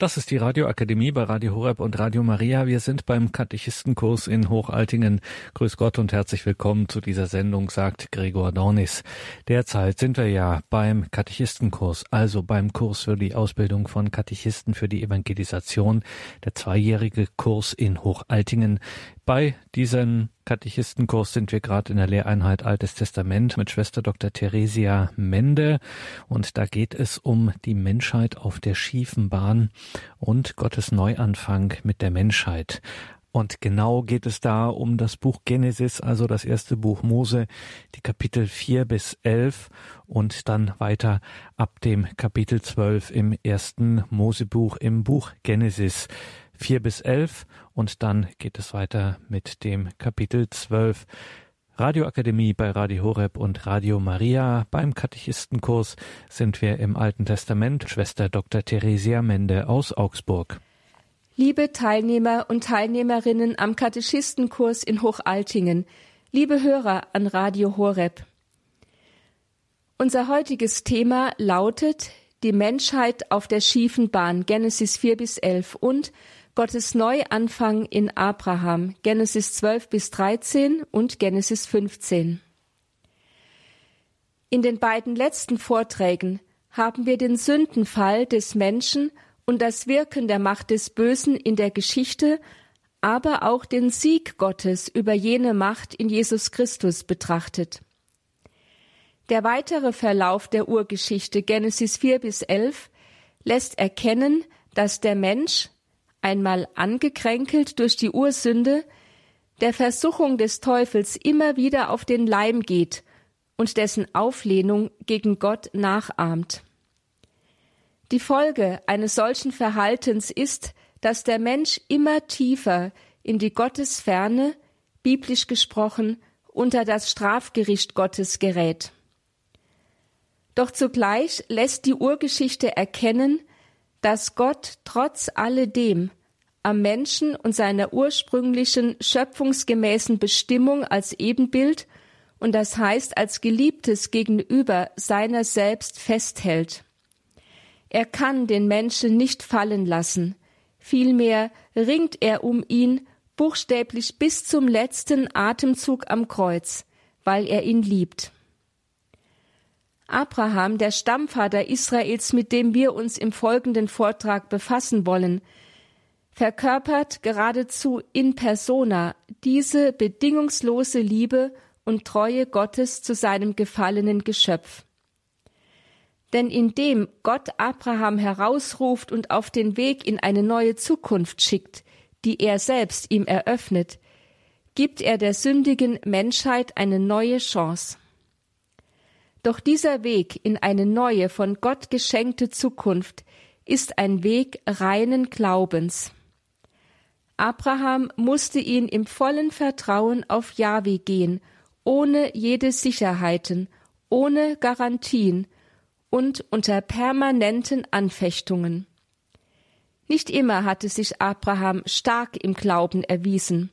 Das ist die Radioakademie bei Radio Horeb und Radio Maria. Wir sind beim Katechistenkurs in Hochaltingen. Grüß Gott und herzlich willkommen zu dieser Sendung, sagt Gregor Dornis. Derzeit sind wir ja beim Katechistenkurs, also beim Kurs für die Ausbildung von Katechisten für die Evangelisation, der zweijährige Kurs in Hochaltingen. Bei diesem Katechistenkurs sind wir gerade in der Lehreinheit Altes Testament mit Schwester Dr. Theresia Mende und da geht es um die Menschheit auf der schiefen Bahn und Gottes Neuanfang mit der Menschheit. Und genau geht es da um das Buch Genesis, also das erste Buch Mose, die Kapitel 4 bis 11 und dann weiter ab dem Kapitel 12 im ersten Mosebuch im Buch Genesis. 4 bis 11 und dann geht es weiter mit dem Kapitel 12. Radioakademie bei Radio Horeb und Radio Maria. Beim Katechistenkurs sind wir im Alten Testament. Schwester Dr. Theresia Mende aus Augsburg. Liebe Teilnehmer und Teilnehmerinnen am Katechistenkurs in Hochaltingen, liebe Hörer an Radio Horeb. Unser heutiges Thema lautet die Menschheit auf der schiefen Bahn Genesis 4 bis 11 und Gottes Neuanfang in Abraham, Genesis 12 bis 13 und Genesis 15. In den beiden letzten Vorträgen haben wir den Sündenfall des Menschen und das Wirken der Macht des Bösen in der Geschichte, aber auch den Sieg Gottes über jene Macht in Jesus Christus betrachtet. Der weitere Verlauf der Urgeschichte Genesis 4 bis 11 lässt erkennen, dass der Mensch, einmal angekränkelt durch die Ursünde, der Versuchung des Teufels immer wieder auf den Leim geht und dessen Auflehnung gegen Gott nachahmt. Die Folge eines solchen Verhaltens ist, dass der Mensch immer tiefer in die Gottesferne, biblisch gesprochen, unter das Strafgericht Gottes gerät. Doch zugleich lässt die Urgeschichte erkennen, dass Gott trotz alledem am Menschen und seiner ursprünglichen schöpfungsgemäßen Bestimmung als Ebenbild und das heißt als Geliebtes gegenüber seiner selbst festhält. Er kann den Menschen nicht fallen lassen, vielmehr ringt er um ihn buchstäblich bis zum letzten Atemzug am Kreuz, weil er ihn liebt. Abraham, der Stammvater Israels, mit dem wir uns im folgenden Vortrag befassen wollen, verkörpert geradezu in persona diese bedingungslose Liebe und Treue Gottes zu seinem gefallenen Geschöpf. Denn indem Gott Abraham herausruft und auf den Weg in eine neue Zukunft schickt, die er selbst ihm eröffnet, gibt er der sündigen Menschheit eine neue Chance. Doch dieser Weg in eine neue, von Gott geschenkte Zukunft ist ein Weg reinen Glaubens. Abraham musste ihn im vollen Vertrauen auf Jahwe gehen, ohne jede Sicherheiten, ohne Garantien und unter permanenten Anfechtungen. Nicht immer hatte sich Abraham stark im Glauben erwiesen.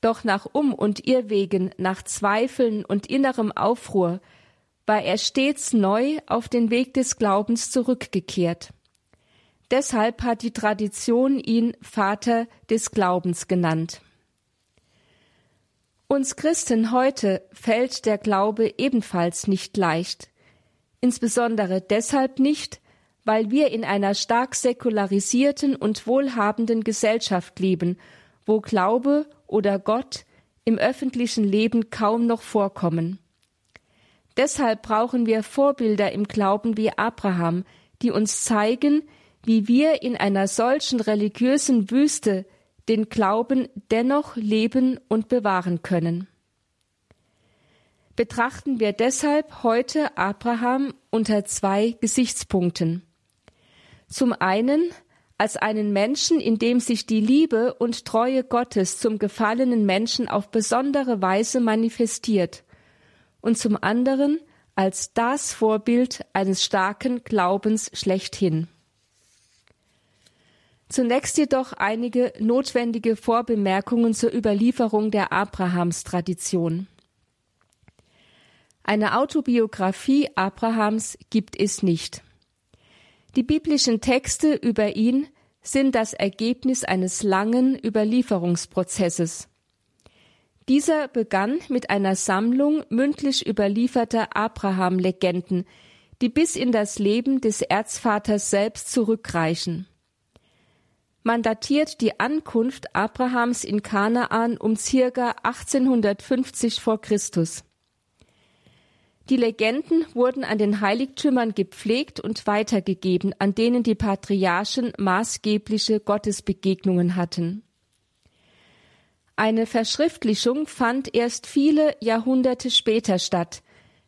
Doch nach Um- und Irrwegen, nach Zweifeln und innerem Aufruhr war er stets neu auf den Weg des Glaubens zurückgekehrt. Deshalb hat die Tradition ihn Vater des Glaubens genannt. Uns Christen heute fällt der Glaube ebenfalls nicht leicht, insbesondere deshalb nicht, weil wir in einer stark säkularisierten und wohlhabenden Gesellschaft leben, wo Glaube oder Gott im öffentlichen Leben kaum noch vorkommen. Deshalb brauchen wir Vorbilder im Glauben wie Abraham, die uns zeigen, wie wir in einer solchen religiösen Wüste den Glauben dennoch leben und bewahren können. Betrachten wir deshalb heute Abraham unter zwei Gesichtspunkten. Zum einen als einen Menschen, in dem sich die Liebe und Treue Gottes zum gefallenen Menschen auf besondere Weise manifestiert und zum anderen als das Vorbild eines starken Glaubens schlechthin. Zunächst jedoch einige notwendige Vorbemerkungen zur Überlieferung der Abrahams-Tradition. Eine Autobiografie Abrahams gibt es nicht. Die biblischen Texte über ihn sind das Ergebnis eines langen Überlieferungsprozesses. Dieser begann mit einer Sammlung mündlich überlieferter Abraham-Legenden, die bis in das Leben des Erzvaters selbst zurückreichen. Man datiert die Ankunft Abrahams in Kanaan um circa 1850 vor Christus. Die Legenden wurden an den Heiligtümern gepflegt und weitergegeben, an denen die Patriarchen maßgebliche Gottesbegegnungen hatten. Eine Verschriftlichung fand erst viele Jahrhunderte später statt,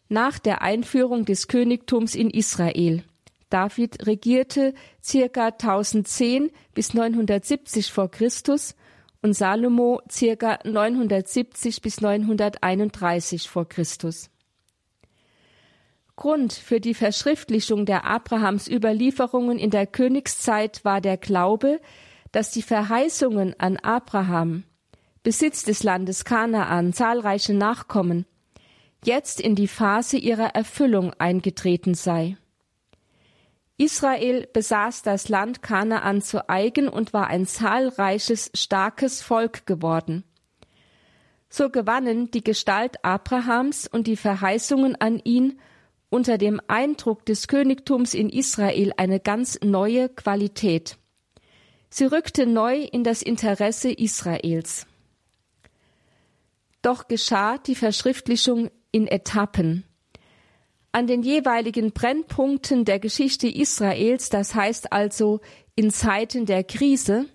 nach der Einführung des Königtums in Israel. David regierte circa 1010 bis 970 vor Christus und Salomo circa 970 bis 931 vor Christus. Grund für die Verschriftlichung der Abrahams Überlieferungen in der Königszeit war der Glaube, dass die Verheißungen an Abraham, Besitz des Landes Kanaan, zahlreiche Nachkommen, jetzt in die Phase ihrer Erfüllung eingetreten sei. Israel besaß das Land Kanaan zu eigen und war ein zahlreiches, starkes Volk geworden. So gewannen die Gestalt Abrahams und die Verheißungen an ihn unter dem Eindruck des Königtums in Israel eine ganz neue Qualität. Sie rückte neu in das Interesse Israels. Doch geschah die Verschriftlichung in Etappen an den jeweiligen Brennpunkten der Geschichte Israels, das heißt also in Zeiten der Krise,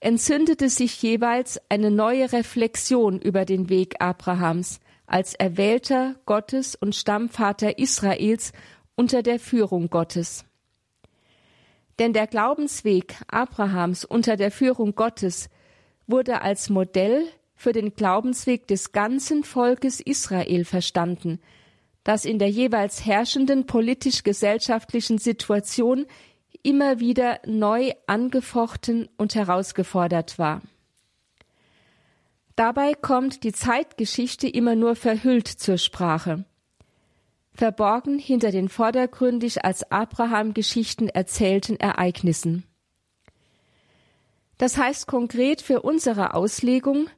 entzündete sich jeweils eine neue Reflexion über den Weg Abrahams als Erwählter Gottes und Stammvater Israels unter der Führung Gottes. Denn der Glaubensweg Abrahams unter der Führung Gottes wurde als Modell für den Glaubensweg des ganzen Volkes Israel verstanden, das in der jeweils herrschenden politisch-gesellschaftlichen Situation immer wieder neu angefochten und herausgefordert war. Dabei kommt die Zeitgeschichte immer nur verhüllt zur Sprache, verborgen hinter den vordergründig als Abraham-Geschichten erzählten Ereignissen. Das heißt konkret für unsere Auslegung,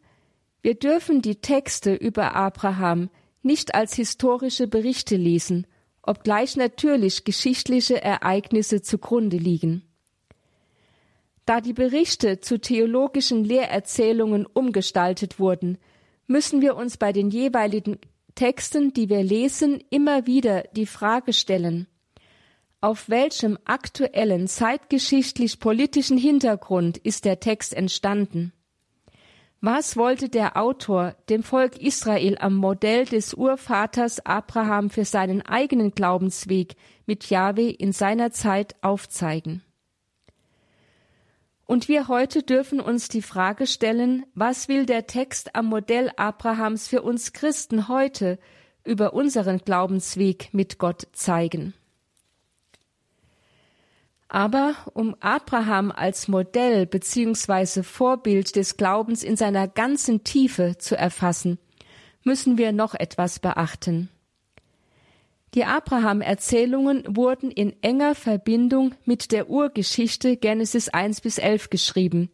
wir dürfen die Texte über Abraham nicht als historische Berichte lesen, obgleich natürlich geschichtliche Ereignisse zugrunde liegen. Da die Berichte zu theologischen Lehrerzählungen umgestaltet wurden, müssen wir uns bei den jeweiligen Texten, die wir lesen, immer wieder die Frage stellen, auf welchem aktuellen zeitgeschichtlich politischen Hintergrund ist der Text entstanden? Was wollte der Autor dem Volk Israel am Modell des Urvaters Abraham für seinen eigenen Glaubensweg mit Jahwe in seiner Zeit aufzeigen? Und wir heute dürfen uns die Frage stellen, was will der Text am Modell Abrahams für uns Christen heute über unseren Glaubensweg mit Gott zeigen? Aber um Abraham als Modell bzw. Vorbild des Glaubens in seiner ganzen Tiefe zu erfassen, müssen wir noch etwas beachten. Die Abraham-Erzählungen wurden in enger Verbindung mit der Urgeschichte Genesis 1 bis 11 geschrieben,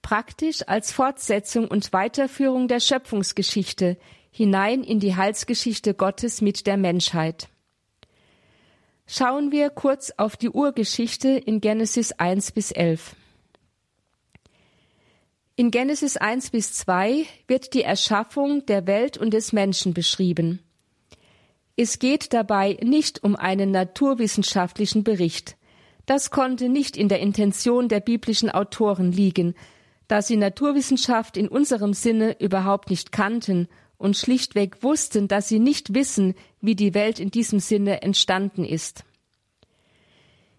praktisch als Fortsetzung und Weiterführung der Schöpfungsgeschichte hinein in die Heilsgeschichte Gottes mit der Menschheit. Schauen wir kurz auf die Urgeschichte in Genesis 1 bis 11. In Genesis 1 bis 2 wird die Erschaffung der Welt und des Menschen beschrieben. Es geht dabei nicht um einen naturwissenschaftlichen Bericht. Das konnte nicht in der Intention der biblischen Autoren liegen, da sie Naturwissenschaft in unserem Sinne überhaupt nicht kannten und schlichtweg wussten, dass sie nicht wissen, wie die Welt in diesem Sinne entstanden ist.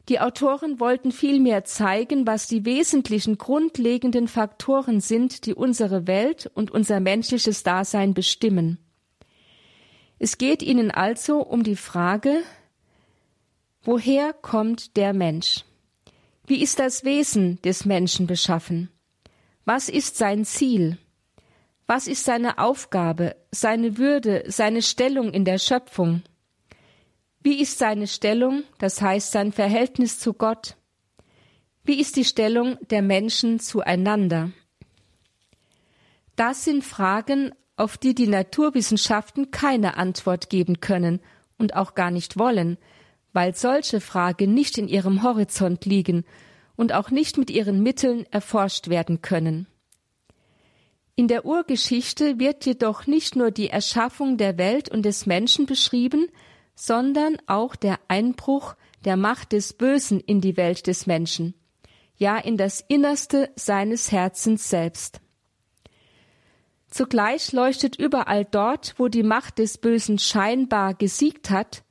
Die Autoren wollten vielmehr zeigen, was die wesentlichen grundlegenden Faktoren sind, die unsere Welt und unser menschliches Dasein bestimmen. Es geht ihnen also um die Frage, woher kommt der Mensch? Wie ist das Wesen des Menschen beschaffen? Was ist sein Ziel? Was ist seine Aufgabe, seine Würde, seine Stellung in der Schöpfung? Wie ist seine Stellung, das heißt sein Verhältnis zu Gott? Wie ist die Stellung der Menschen zueinander? Das sind Fragen, auf die die Naturwissenschaften keine Antwort geben können und auch gar nicht wollen, weil solche Fragen nicht in ihrem Horizont liegen und auch nicht mit ihren Mitteln erforscht werden können. In der Urgeschichte wird jedoch nicht nur die Erschaffung der Welt und des Menschen beschrieben, sondern auch der Einbruch der Macht des Bösen in die Welt des Menschen, ja in das Innerste seines Herzens selbst. Zugleich leuchtet überall dort, wo die Macht des Bösen scheinbar gesiegt hat,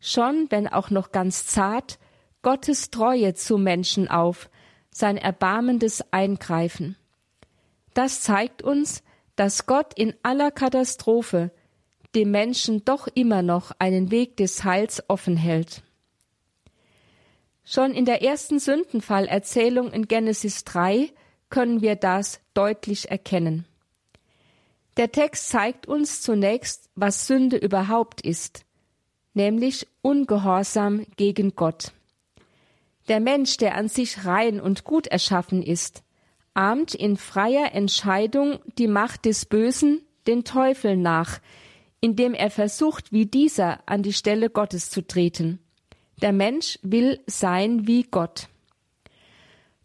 schon, wenn auch noch ganz zart, Gottes Treue zu Menschen auf, sein erbarmendes Eingreifen. Das zeigt uns, dass Gott in aller Katastrophe dem Menschen doch immer noch einen Weg des Heils offen hält. Schon in der ersten Sündenfallerzählung in Genesis 3 können wir das deutlich erkennen. Der Text zeigt uns zunächst, was Sünde überhaupt ist, nämlich Ungehorsam gegen Gott. Der Mensch, der an sich rein und gut erschaffen ist, ahmt in freier Entscheidung die Macht des Bösen, den Teufel nach, indem er versucht, wie dieser an die Stelle Gottes zu treten. Der Mensch will sein wie Gott.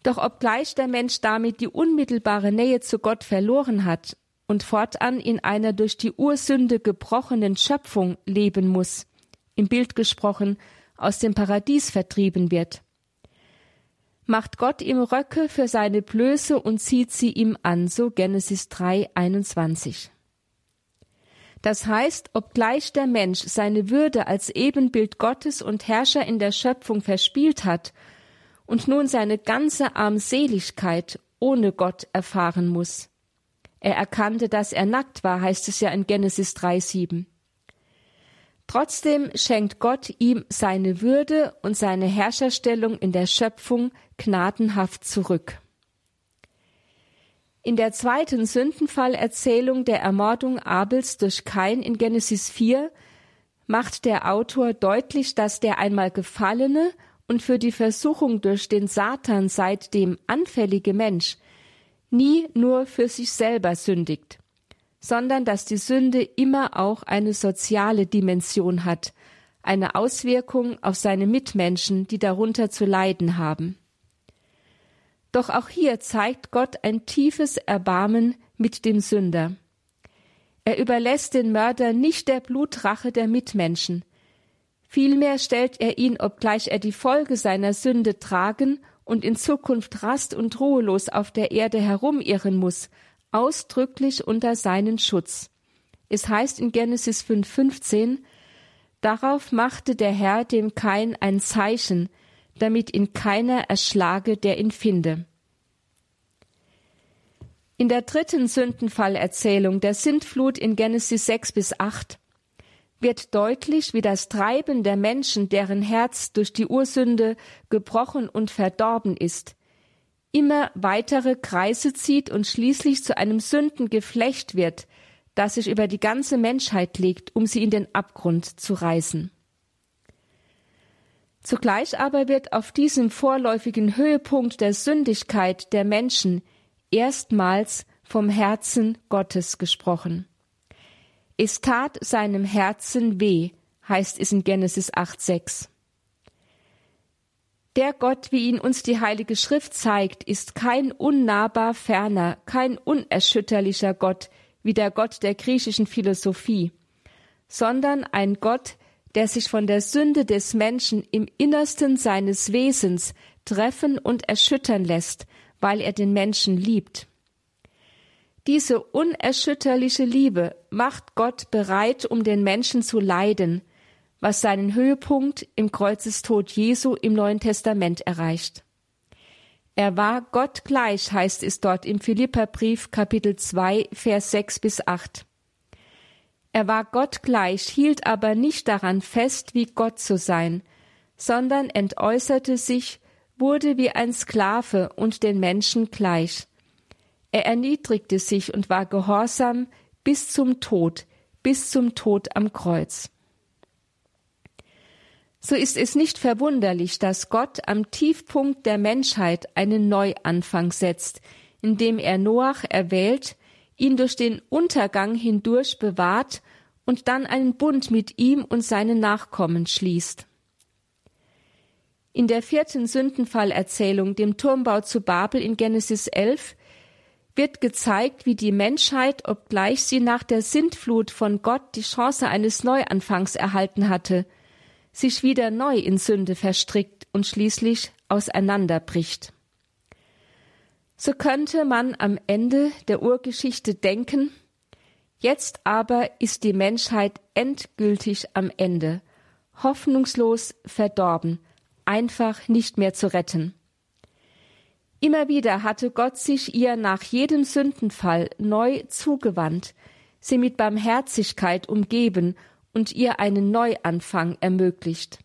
Doch obgleich der Mensch damit die unmittelbare Nähe zu Gott verloren hat und fortan in einer durch die Ursünde gebrochenen Schöpfung leben muss, im Bild gesprochen, aus dem Paradies vertrieben wird. Macht Gott ihm Röcke für seine Blöße und zieht sie ihm an, so Genesis 3, 21. Das heißt, obgleich der Mensch seine Würde als Ebenbild Gottes und Herrscher in der Schöpfung verspielt hat und nun seine ganze Armseligkeit ohne Gott erfahren muss, er erkannte, dass er nackt war, heißt es ja in Genesis 3,7. Trotzdem schenkt Gott ihm seine Würde und seine Herrscherstellung in der Schöpfung gnadenhaft zurück. In der zweiten Sündenfallerzählung der Ermordung Abels durch Kain in Genesis 4 macht der Autor deutlich, dass der einmal gefallene und für die Versuchung durch den Satan seitdem anfällige Mensch nie nur für sich selber sündigt, sondern dass die Sünde immer auch eine soziale Dimension hat, eine Auswirkung auf seine Mitmenschen, die darunter zu leiden haben. Doch auch hier zeigt Gott ein tiefes Erbarmen mit dem Sünder. Er überlässt den Mörder nicht der Blutrache der Mitmenschen. Vielmehr stellt er ihn, obgleich er die Folge seiner Sünde tragen und in Zukunft rast und ruhelos auf der Erde herumirren muss, ausdrücklich unter seinen Schutz. Es heißt in Genesis 5,15 Darauf machte der Herr dem Kain ein Zeichen, damit ihn keiner erschlage, der ihn finde. In der dritten Sündenfallerzählung der Sintflut in Genesis 6 bis 8 wird deutlich, wie das Treiben der Menschen, deren Herz durch die Ursünde gebrochen und verdorben ist, immer weitere Kreise zieht und schließlich zu einem Sündengeflecht wird, das sich über die ganze Menschheit legt, um sie in den Abgrund zu reißen. Zugleich aber wird auf diesem vorläufigen Höhepunkt der Sündigkeit der Menschen erstmals vom Herzen Gottes gesprochen. Es tat seinem Herzen weh, heißt es in Genesis 8,6. Der Gott, wie ihn uns die Heilige Schrift zeigt, ist kein unnahbar ferner, kein unerschütterlicher Gott, wie der Gott der griechischen Philosophie, sondern ein Gott, der sich von der Sünde des Menschen im Innersten seines Wesens treffen und erschüttern lässt, weil er den Menschen liebt. Diese unerschütterliche Liebe macht Gott bereit, um den Menschen zu leiden, was seinen Höhepunkt im Kreuzestod Jesu im Neuen Testament erreicht. Er war Gott gleich, heißt es dort im Philipperbrief Kapitel 2, Vers 6 bis 8. Er war Gott gleich, hielt aber nicht daran fest, wie Gott zu sein, sondern entäußerte sich, wurde wie ein Sklave und den Menschen gleich. Er erniedrigte sich und war gehorsam bis zum Tod, bis zum Tod am Kreuz. So ist es nicht verwunderlich, dass Gott am Tiefpunkt der Menschheit einen Neuanfang setzt, indem er Noach erwählt, ihn durch den Untergang hindurch bewahrt und dann einen Bund mit ihm und seinen Nachkommen schließt. In der vierten Sündenfallerzählung, dem Turmbau zu Babel in Genesis 11, wird gezeigt, wie die Menschheit, obgleich sie nach der Sintflut von Gott die Chance eines Neuanfangs erhalten hatte, sich wieder neu in Sünde verstrickt und schließlich auseinanderbricht. So könnte man am Ende der Urgeschichte denken, jetzt aber ist die Menschheit endgültig am Ende, hoffnungslos verdorben, einfach nicht mehr zu retten. Immer wieder hatte Gott sich ihr nach jedem Sündenfall neu zugewandt, sie mit Barmherzigkeit umgeben und ihr einen Neuanfang ermöglicht.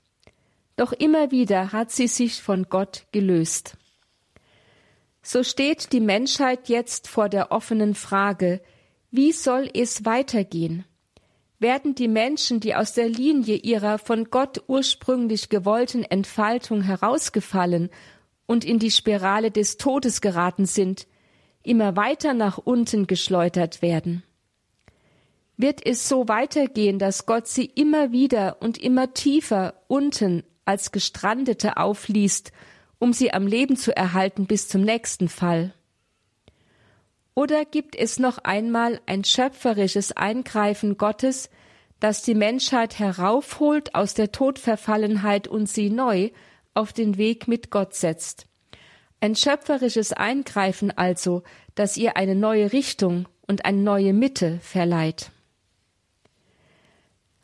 Doch immer wieder hat sie sich von Gott gelöst. So steht die Menschheit jetzt vor der offenen Frage, wie soll es weitergehen? Werden die Menschen, die aus der Linie ihrer von Gott ursprünglich gewollten Entfaltung herausgefallen und in die Spirale des Todes geraten sind, immer weiter nach unten geschleudert werden. Wird es so weitergehen, dass Gott sie immer wieder und immer tiefer unten als Gestrandete aufliest, um sie am Leben zu erhalten bis zum nächsten Fall? Oder gibt es noch einmal ein schöpferisches Eingreifen Gottes, das die Menschheit heraufholt aus der Todverfallenheit und sie neu auf den Weg mit Gott setzt. Ein schöpferisches Eingreifen also, das ihr eine neue Richtung und eine neue Mitte verleiht.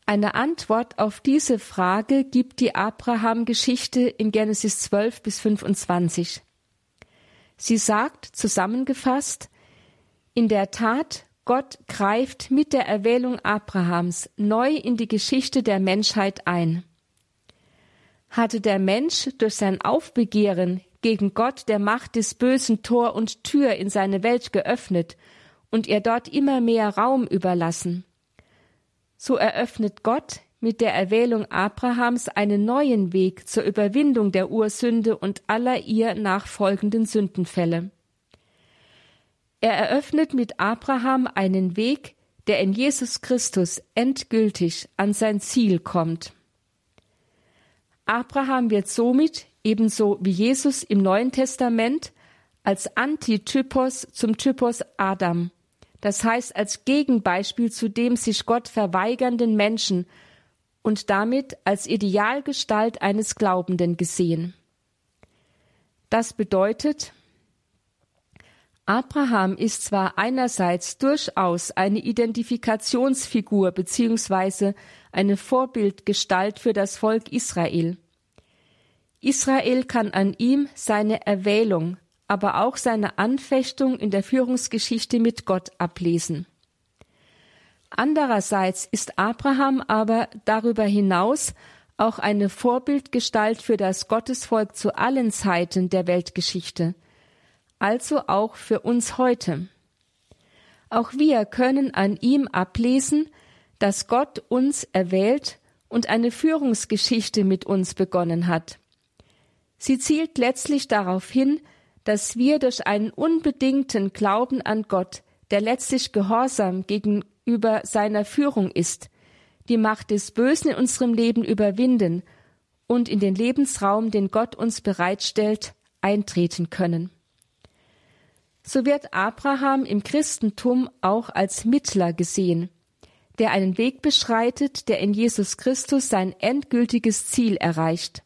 Eine Antwort auf diese Frage gibt die Abraham-Geschichte in Genesis 12 bis 25. Sie sagt zusammengefasst, in der Tat, Gott greift mit der Erwählung Abrahams neu in die Geschichte der Menschheit ein hatte der Mensch durch sein Aufbegehren gegen Gott der Macht des Bösen Tor und Tür in seine Welt geöffnet und ihr dort immer mehr Raum überlassen. So eröffnet Gott mit der Erwählung Abrahams einen neuen Weg zur Überwindung der Ursünde und aller ihr nachfolgenden Sündenfälle. Er eröffnet mit Abraham einen Weg, der in Jesus Christus endgültig an sein Ziel kommt. Abraham wird somit, ebenso wie Jesus im Neuen Testament, als Antitypos zum Typos Adam, das heißt als Gegenbeispiel zu dem sich Gott verweigernden Menschen und damit als Idealgestalt eines Glaubenden gesehen. Das bedeutet, Abraham ist zwar einerseits durchaus eine Identifikationsfigur bzw. eine Vorbildgestalt für das Volk Israel. Israel kann an ihm seine Erwählung, aber auch seine Anfechtung in der Führungsgeschichte mit Gott ablesen. Andererseits ist Abraham aber darüber hinaus auch eine Vorbildgestalt für das Gottesvolk zu allen Zeiten der Weltgeschichte – also auch für uns heute. Auch wir können an ihm ablesen, dass Gott uns erwählt und eine Führungsgeschichte mit uns begonnen hat. Sie zielt letztlich darauf hin, dass wir durch einen unbedingten Glauben an Gott, der letztlich gehorsam gegenüber seiner Führung ist, die Macht des Bösen in unserem Leben überwinden und in den Lebensraum, den Gott uns bereitstellt, eintreten können so wird Abraham im Christentum auch als Mittler gesehen, der einen Weg beschreitet, der in Jesus Christus sein endgültiges Ziel erreicht.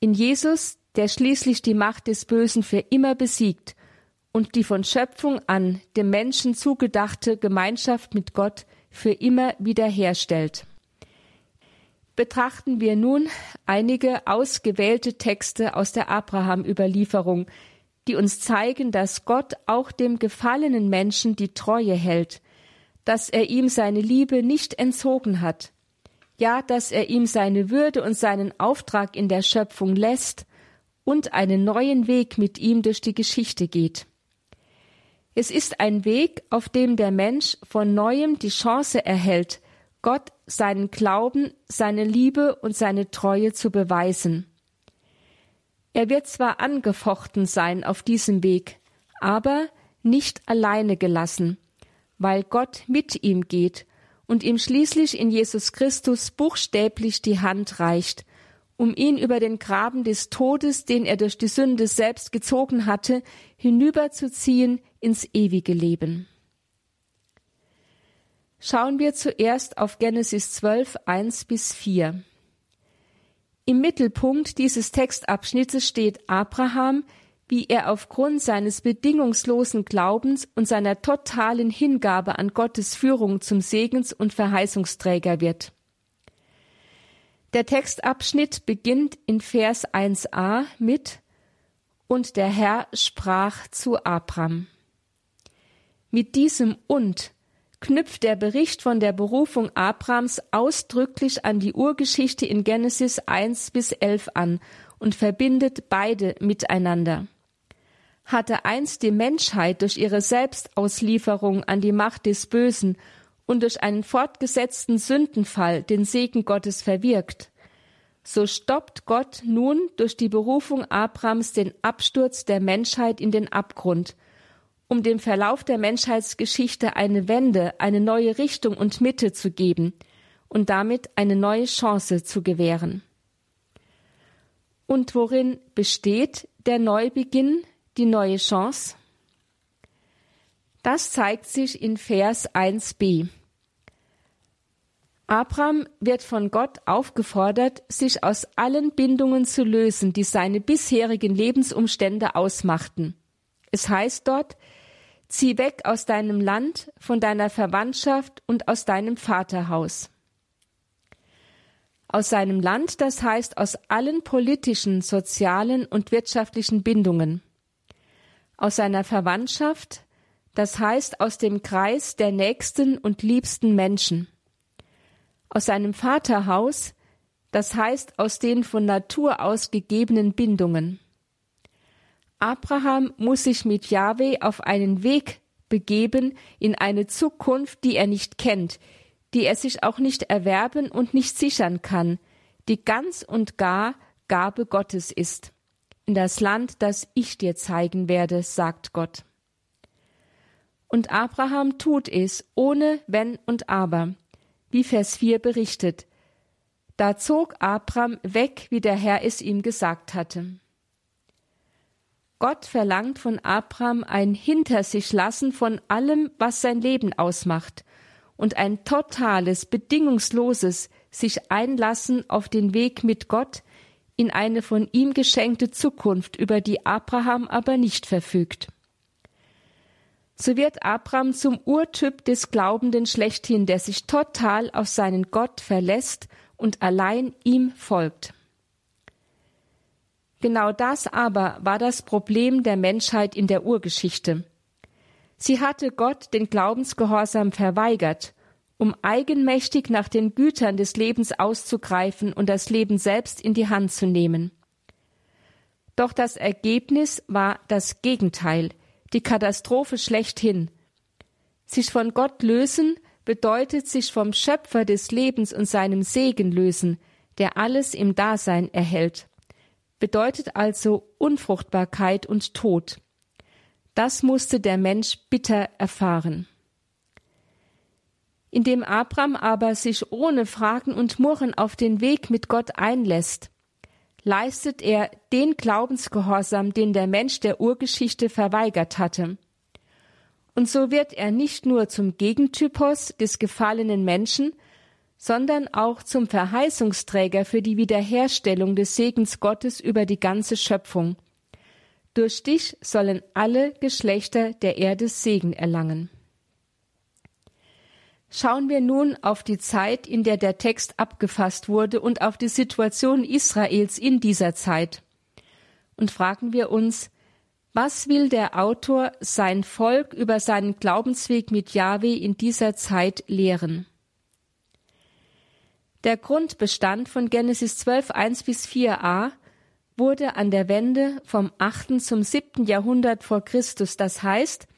In Jesus, der schließlich die Macht des Bösen für immer besiegt und die von Schöpfung an dem Menschen zugedachte Gemeinschaft mit Gott für immer wiederherstellt. Betrachten wir nun einige ausgewählte Texte aus der Abraham-Überlieferung, die uns zeigen, dass Gott auch dem gefallenen Menschen die Treue hält, dass er ihm seine Liebe nicht entzogen hat, ja, dass er ihm seine Würde und seinen Auftrag in der Schöpfung lässt und einen neuen Weg mit ihm durch die Geschichte geht. Es ist ein Weg, auf dem der Mensch von neuem die Chance erhält, Gott seinen Glauben, seine Liebe und seine Treue zu beweisen. Er wird zwar angefochten sein auf diesem Weg, aber nicht alleine gelassen, weil Gott mit ihm geht und ihm schließlich in Jesus Christus buchstäblich die Hand reicht, um ihn über den Graben des Todes, den er durch die Sünde selbst gezogen hatte, hinüberzuziehen ins ewige Leben. Schauen wir zuerst auf Genesis 12, 1 bis 4. Im Mittelpunkt dieses Textabschnittes steht Abraham, wie er aufgrund seines bedingungslosen Glaubens und seiner totalen Hingabe an Gottes Führung zum Segens- und Verheißungsträger wird. Der Textabschnitt beginnt in Vers 1a mit Und der Herr sprach zu Abram. Mit diesem Und knüpft der Bericht von der Berufung Abrams ausdrücklich an die Urgeschichte in Genesis 1 bis 11 an und verbindet beide miteinander. Hatte einst die Menschheit durch ihre Selbstauslieferung an die Macht des Bösen und durch einen fortgesetzten Sündenfall den Segen Gottes verwirkt, so stoppt Gott nun durch die Berufung Abrams den Absturz der Menschheit in den Abgrund um dem Verlauf der Menschheitsgeschichte eine Wende, eine neue Richtung und Mitte zu geben und damit eine neue Chance zu gewähren. Und worin besteht der Neubeginn, die neue Chance? Das zeigt sich in Vers 1b. Abraham wird von Gott aufgefordert, sich aus allen Bindungen zu lösen, die seine bisherigen Lebensumstände ausmachten. Es heißt dort, Zieh weg aus deinem Land, von deiner Verwandtschaft und aus deinem Vaterhaus. Aus seinem Land, das heißt aus allen politischen, sozialen und wirtschaftlichen Bindungen. Aus seiner Verwandtschaft, das heißt aus dem Kreis der nächsten und liebsten Menschen. Aus seinem Vaterhaus, das heißt aus den von Natur aus gegebenen Bindungen. Abraham muss sich mit Jahwe auf einen Weg begeben in eine Zukunft, die er nicht kennt, die er sich auch nicht erwerben und nicht sichern kann, die ganz und gar Gabe Gottes ist. In das Land, das ich dir zeigen werde, sagt Gott. Und Abraham tut es ohne Wenn und Aber, wie Vers 4 berichtet. Da zog Abraham weg, wie der Herr es ihm gesagt hatte. Gott verlangt von Abraham ein Hinter sich lassen von allem, was sein Leben ausmacht, und ein totales, bedingungsloses sich einlassen auf den Weg mit Gott in eine von ihm geschenkte Zukunft, über die Abraham aber nicht verfügt. So wird Abraham zum Urtyp des Glaubenden schlechthin, der sich total auf seinen Gott verlässt und allein ihm folgt. Genau das aber war das Problem der Menschheit in der Urgeschichte. Sie hatte Gott den Glaubensgehorsam verweigert, um eigenmächtig nach den Gütern des Lebens auszugreifen und das Leben selbst in die Hand zu nehmen. Doch das Ergebnis war das Gegenteil, die Katastrophe schlechthin. Sich von Gott lösen bedeutet sich vom Schöpfer des Lebens und seinem Segen lösen, der alles im Dasein erhält bedeutet also Unfruchtbarkeit und Tod. Das musste der Mensch bitter erfahren. Indem Abraham aber sich ohne Fragen und Murren auf den Weg mit Gott einlässt, leistet er den Glaubensgehorsam, den der Mensch der Urgeschichte verweigert hatte. Und so wird er nicht nur zum Gegentypos des gefallenen Menschen, sondern auch zum Verheißungsträger für die Wiederherstellung des Segens Gottes über die ganze Schöpfung. Durch dich sollen alle Geschlechter der Erde Segen erlangen. Schauen wir nun auf die Zeit, in der der Text abgefasst wurde und auf die Situation Israels in dieser Zeit. Und fragen wir uns, was will der Autor sein Volk über seinen Glaubensweg mit Yahweh in dieser Zeit lehren? Der Grundbestand von Genesis 12, 1 bis 4a wurde an der Wende vom 8. zum 7. Jahrhundert vor Christus, das heißt,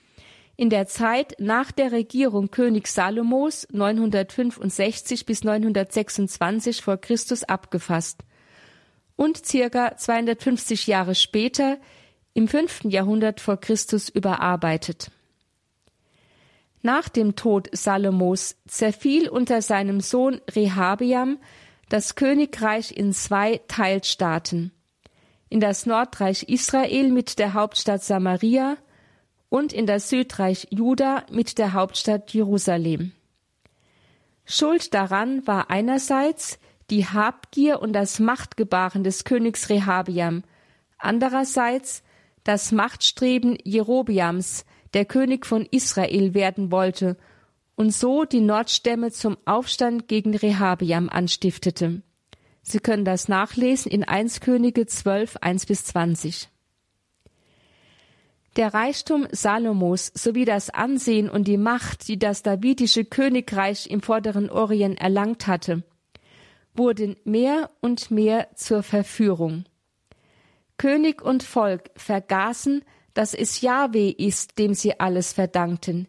in der Zeit nach der Regierung König Salomos 965 bis 926 vor Christus abgefasst und circa 250 Jahre später im 5. Jahrhundert vor Christus überarbeitet. Nach dem Tod Salomos zerfiel unter seinem Sohn Rehabiam das Königreich in zwei Teilstaaten, in das Nordreich Israel mit der Hauptstadt Samaria und in das Südreich Juda mit der Hauptstadt Jerusalem. Schuld daran war einerseits die Habgier und das Machtgebaren des Königs Rehabiam, andererseits das Machtstreben Jerobiams, der König von Israel werden wollte und so die Nordstämme zum Aufstand gegen Rehabiam anstiftete. Sie können das nachlesen in 1 Könige 12, 1 bis 20. Der Reichtum Salomos sowie das Ansehen und die Macht, die das davidische Königreich im vorderen Orient erlangt hatte, wurden mehr und mehr zur Verführung. König und Volk vergaßen, dass es Jahwe ist, dem sie alles verdankten,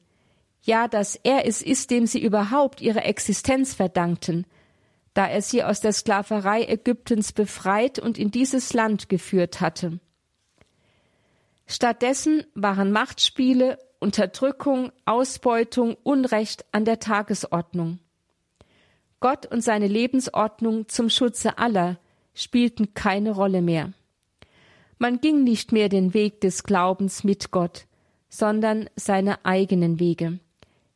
ja, dass er es ist, dem sie überhaupt ihre Existenz verdankten, da er sie aus der Sklaverei Ägyptens befreit und in dieses Land geführt hatte. Stattdessen waren Machtspiele, Unterdrückung, Ausbeutung, Unrecht an der Tagesordnung. Gott und seine Lebensordnung zum Schutze aller spielten keine Rolle mehr. Man ging nicht mehr den Weg des Glaubens mit Gott, sondern seine eigenen Wege,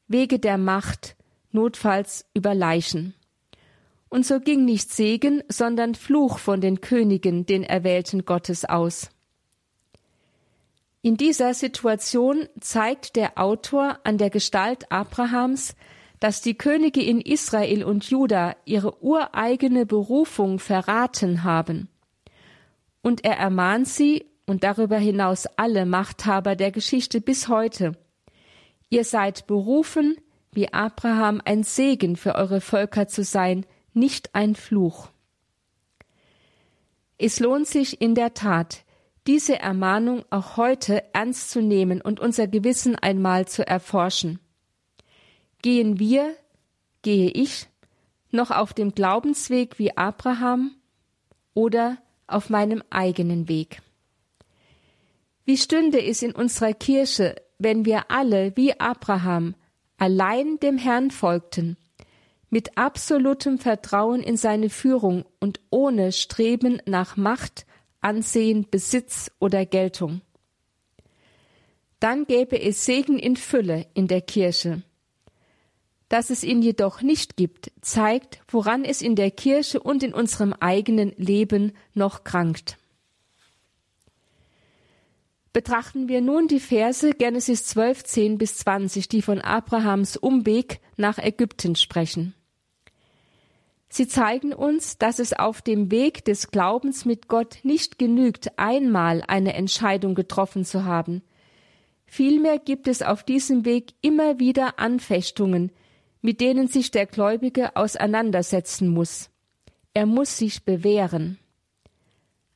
Wege der Macht, notfalls über Leichen. Und so ging nicht Segen, sondern Fluch von den Königen, den Erwählten Gottes aus. In dieser Situation zeigt der Autor an der Gestalt Abrahams, dass die Könige in Israel und Juda ihre ureigene Berufung verraten haben. Und er ermahnt sie und darüber hinaus alle Machthaber der Geschichte bis heute. Ihr seid berufen, wie Abraham ein Segen für eure Völker zu sein, nicht ein Fluch. Es lohnt sich in der Tat, diese Ermahnung auch heute ernst zu nehmen und unser Gewissen einmal zu erforschen. Gehen wir, gehe ich, noch auf dem Glaubensweg wie Abraham oder auf meinem eigenen Weg? Wie stünde es in unserer Kirche, wenn wir alle wie Abraham allein dem Herrn folgten, mit absolutem Vertrauen in seine Führung und ohne Streben nach Macht, Ansehen, Besitz oder Geltung. Dann gäbe es Segen in Fülle in der Kirche. Dass es ihn jedoch nicht gibt, zeigt, woran es in der Kirche und in unserem eigenen Leben noch krankt. Betrachten wir nun die Verse Genesis 12, 10 bis 20, die von Abrahams Umweg nach Ägypten sprechen. Sie zeigen uns, dass es auf dem Weg des Glaubens mit Gott nicht genügt, einmal eine Entscheidung getroffen zu haben. Vielmehr gibt es auf diesem Weg immer wieder Anfechtungen, mit denen sich der Gläubige auseinandersetzen muss. Er muss sich bewähren.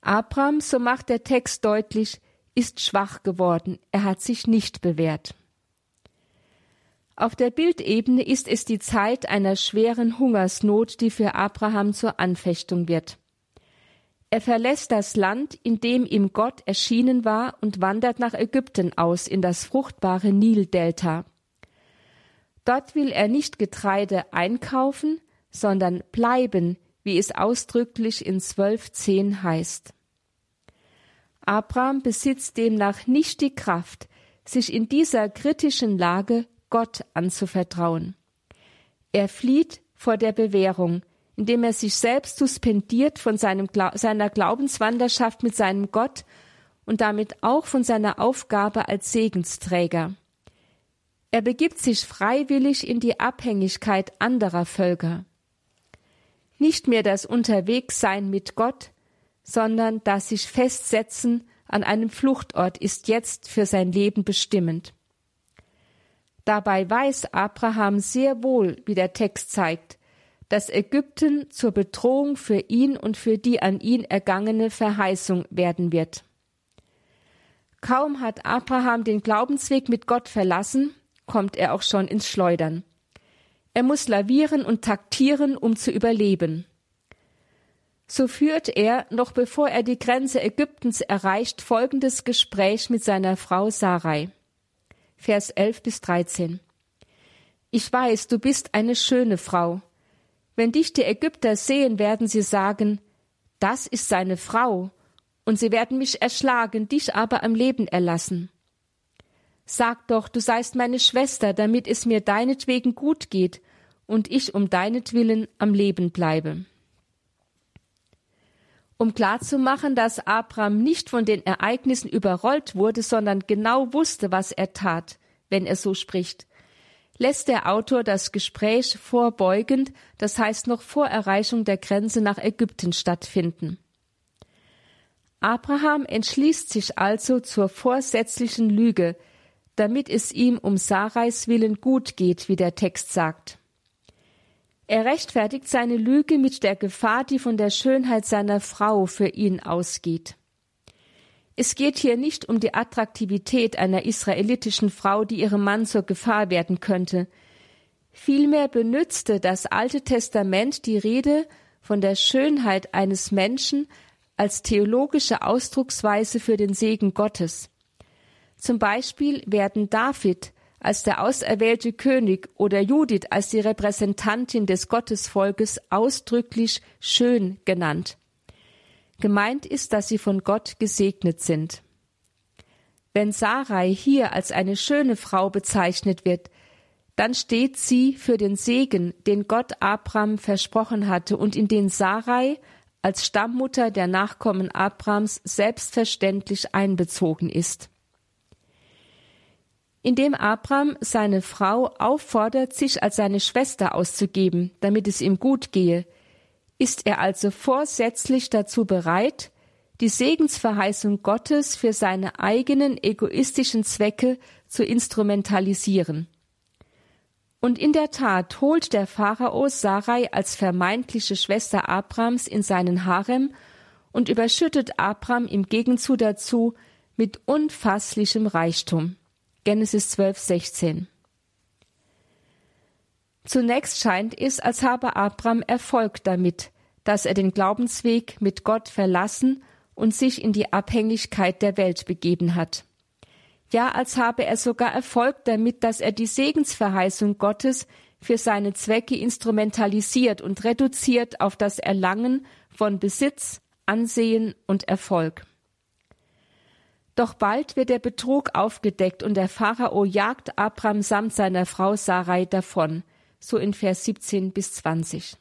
Abraham, so macht der Text deutlich, ist schwach geworden, er hat sich nicht bewährt. Auf der Bildebene ist es die Zeit einer schweren Hungersnot, die für Abraham zur Anfechtung wird. Er verlässt das Land, in dem ihm Gott erschienen war, und wandert nach Ägypten aus in das fruchtbare Nildelta. Dort will er nicht Getreide einkaufen, sondern bleiben, wie es ausdrücklich in 12.10 heißt. Abraham besitzt demnach nicht die Kraft, sich in dieser kritischen Lage Gott anzuvertrauen. Er flieht vor der Bewährung, indem er sich selbst suspendiert von seinem, seiner Glaubenswanderschaft mit seinem Gott und damit auch von seiner Aufgabe als Segensträger. Er begibt sich freiwillig in die Abhängigkeit anderer Völker. Nicht mehr das Unterwegssein mit Gott, sondern das sich festsetzen an einem Fluchtort ist jetzt für sein Leben bestimmend. Dabei weiß Abraham sehr wohl, wie der Text zeigt, dass Ägypten zur Bedrohung für ihn und für die an ihn ergangene Verheißung werden wird. Kaum hat Abraham den Glaubensweg mit Gott verlassen, kommt er auch schon ins Schleudern. Er muss lavieren und taktieren, um zu überleben. So führt er, noch bevor er die Grenze Ägyptens erreicht, folgendes Gespräch mit seiner Frau Sarai. Vers 11 bis 13. Ich weiß, du bist eine schöne Frau. Wenn dich die Ägypter sehen, werden sie sagen, das ist seine Frau, und sie werden mich erschlagen, dich aber am Leben erlassen. Sag doch, du seist meine Schwester, damit es mir deinetwegen gut geht und ich um deinetwillen am Leben bleibe. Um klarzumachen, dass Abraham nicht von den Ereignissen überrollt wurde, sondern genau wusste, was er tat, wenn er so spricht, lässt der Autor das Gespräch vorbeugend, das heißt noch vor Erreichung der Grenze nach Ägypten stattfinden. Abraham entschließt sich also zur vorsätzlichen Lüge, damit es ihm um Sarais willen gut geht, wie der Text sagt. Er rechtfertigt seine Lüge mit der Gefahr, die von der Schönheit seiner Frau für ihn ausgeht. Es geht hier nicht um die Attraktivität einer israelitischen Frau, die ihrem Mann zur Gefahr werden könnte. Vielmehr benützte das Alte Testament die Rede von der Schönheit eines Menschen als theologische Ausdrucksweise für den Segen Gottes. Zum Beispiel werden David als der auserwählte König oder Judith als die Repräsentantin des Gottesvolkes ausdrücklich schön genannt. Gemeint ist, dass sie von Gott gesegnet sind. Wenn Sarai hier als eine schöne Frau bezeichnet wird, dann steht sie für den Segen, den Gott Abraham versprochen hatte und in den Sarai als Stammmutter der Nachkommen Abrahams selbstverständlich einbezogen ist indem Abraham seine Frau auffordert, sich als seine Schwester auszugeben, damit es ihm gut gehe, ist er also vorsätzlich dazu bereit, die Segensverheißung Gottes für seine eigenen egoistischen Zwecke zu instrumentalisieren. Und in der Tat holt der Pharao Sarai als vermeintliche Schwester Abrams in seinen Harem und überschüttet Abram im Gegenzug dazu mit unfasslichem Reichtum. Genesis 12, 16. Zunächst scheint es, als habe Abraham Erfolg damit, dass er den Glaubensweg mit Gott verlassen und sich in die Abhängigkeit der Welt begeben hat. Ja, als habe er sogar Erfolg damit, dass er die Segensverheißung Gottes für seine Zwecke instrumentalisiert und reduziert auf das Erlangen von Besitz, Ansehen und Erfolg. Doch bald wird der Betrug aufgedeckt und der Pharao jagt Abram samt seiner Frau Sarai davon, so in Vers 17 bis 20.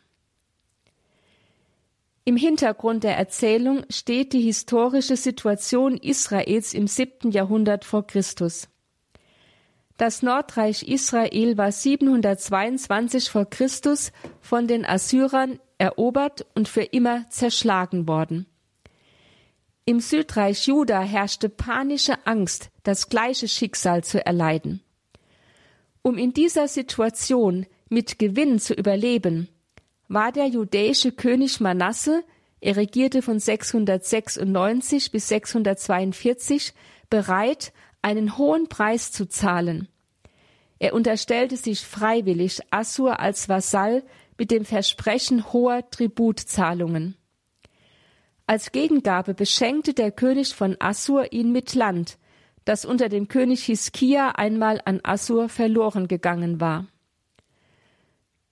Im Hintergrund der Erzählung steht die historische Situation Israels im siebten Jahrhundert vor Christus. Das Nordreich Israel war 722 vor Christus von den Assyrern erobert und für immer zerschlagen worden. Im Südreich Juda herrschte panische Angst, das gleiche Schicksal zu erleiden. Um in dieser Situation mit Gewinn zu überleben, war der judäische König Manasse, er regierte von 696 bis 642, bereit, einen hohen Preis zu zahlen. Er unterstellte sich freiwillig Assur als Vasall mit dem Versprechen hoher Tributzahlungen. Als Gegengabe beschenkte der König von Assur ihn mit Land, das unter dem König Hiskia einmal an Assur verloren gegangen war.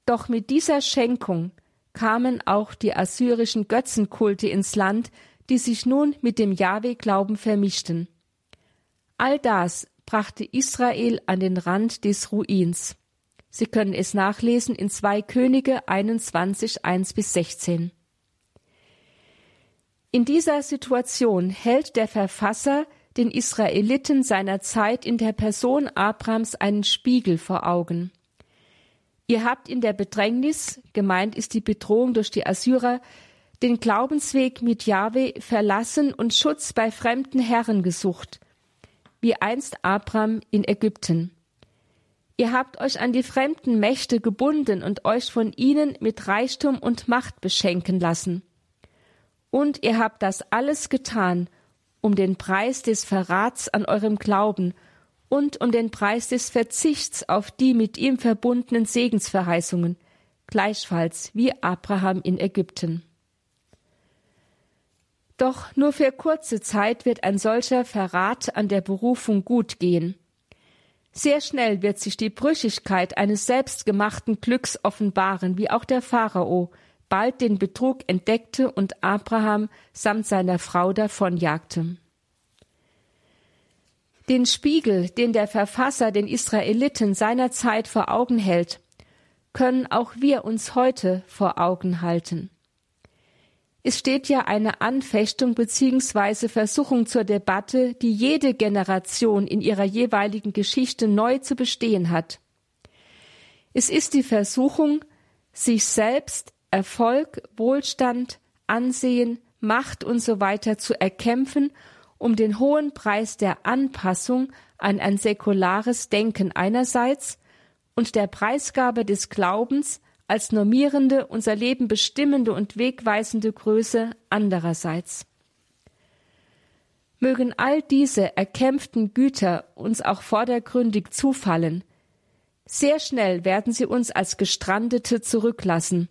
Doch mit dieser Schenkung kamen auch die assyrischen Götzenkulte ins Land, die sich nun mit dem Jahwe-Glauben vermischten. All das brachte Israel an den Rand des Ruins. Sie können es nachlesen in 2 Könige 21, 1 bis 16. In dieser Situation hält der Verfasser den Israeliten seiner Zeit in der Person Abrams einen Spiegel vor Augen. Ihr habt in der Bedrängnis, gemeint ist die Bedrohung durch die Assyrer, den Glaubensweg mit Jahwe verlassen und Schutz bei fremden Herren gesucht, wie einst Abram in Ägypten. Ihr habt euch an die fremden Mächte gebunden und euch von ihnen mit Reichtum und Macht beschenken lassen. Und ihr habt das alles getan, um den Preis des Verrats an eurem Glauben und um den Preis des Verzichts auf die mit ihm verbundenen Segensverheißungen, gleichfalls wie Abraham in Ägypten. Doch nur für kurze Zeit wird ein solcher Verrat an der Berufung gut gehen. Sehr schnell wird sich die Brüchigkeit eines selbstgemachten Glücks offenbaren, wie auch der Pharao bald den Betrug entdeckte und Abraham samt seiner Frau davonjagte. Den Spiegel, den der Verfasser den Israeliten seiner Zeit vor Augen hält, können auch wir uns heute vor Augen halten. Es steht ja eine Anfechtung bzw. Versuchung zur Debatte, die jede Generation in ihrer jeweiligen Geschichte neu zu bestehen hat. Es ist die Versuchung, sich selbst Erfolg, Wohlstand, Ansehen, Macht usw. So zu erkämpfen, um den hohen Preis der Anpassung an ein säkulares Denken einerseits und der Preisgabe des Glaubens als normierende, unser Leben bestimmende und wegweisende Größe andererseits. Mögen all diese erkämpften Güter uns auch vordergründig zufallen. Sehr schnell werden sie uns als Gestrandete zurücklassen,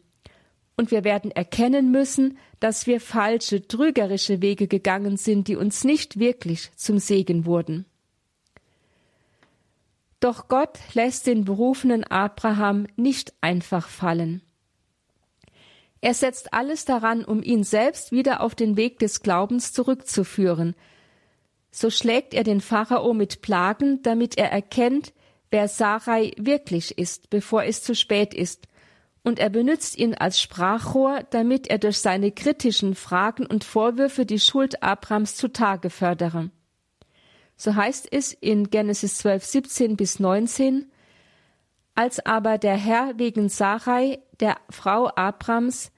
und wir werden erkennen müssen, dass wir falsche, trügerische Wege gegangen sind, die uns nicht wirklich zum Segen wurden. Doch Gott lässt den berufenen Abraham nicht einfach fallen. Er setzt alles daran, um ihn selbst wieder auf den Weg des Glaubens zurückzuführen. So schlägt er den Pharao mit Plagen, damit er erkennt, wer Sarai wirklich ist, bevor es zu spät ist, und er benützt ihn als Sprachrohr, damit er durch seine kritischen Fragen und Vorwürfe die Schuld Abrams zutage fördere. So heißt es in Genesis 12, 17 bis 19, als aber der Herr wegen Sarai, der Frau Abrams,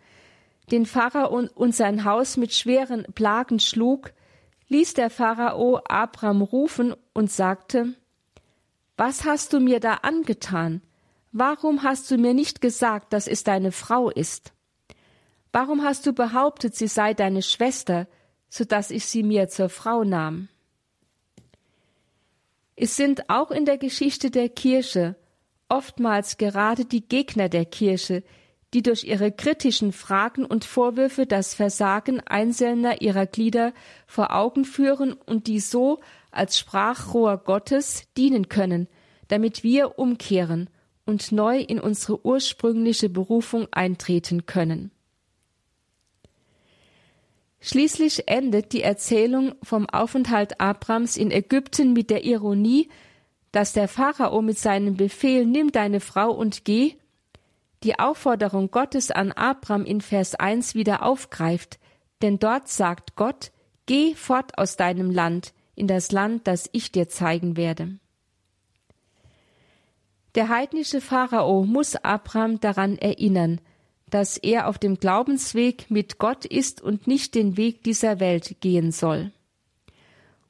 den Pharao und sein Haus mit schweren Plagen schlug, ließ der Pharao Abram rufen und sagte, Was hast du mir da angetan? Warum hast du mir nicht gesagt, dass es deine Frau ist? Warum hast du behauptet, sie sei deine Schwester, so dass ich sie mir zur Frau nahm? Es sind auch in der Geschichte der Kirche oftmals gerade die Gegner der Kirche, die durch ihre kritischen Fragen und Vorwürfe das Versagen einzelner ihrer Glieder vor Augen führen und die so als Sprachrohr Gottes dienen können, damit wir umkehren und neu in unsere ursprüngliche Berufung eintreten können. Schließlich endet die Erzählung vom Aufenthalt Abrams in Ägypten mit der Ironie, dass der Pharao mit seinem Befehl Nimm deine Frau und geh die Aufforderung Gottes an Abram in Vers 1 wieder aufgreift, denn dort sagt Gott, Geh fort aus deinem Land in das Land, das ich dir zeigen werde. Der heidnische Pharao muss Abram daran erinnern, dass er auf dem Glaubensweg mit Gott ist und nicht den Weg dieser Welt gehen soll.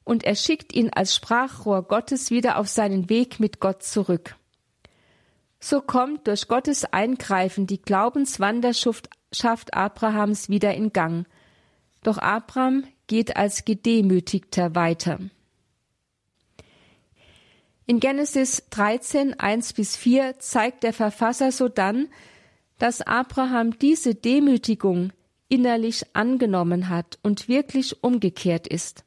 Und er schickt ihn als Sprachrohr Gottes wieder auf seinen Weg mit Gott zurück. So kommt durch Gottes Eingreifen die Glaubenswanderschaft Abrahams wieder in Gang. Doch Abraham geht als Gedemütigter weiter. In Genesis 13, 1 bis 4 zeigt der Verfasser sodann, dass Abraham diese Demütigung innerlich angenommen hat und wirklich umgekehrt ist.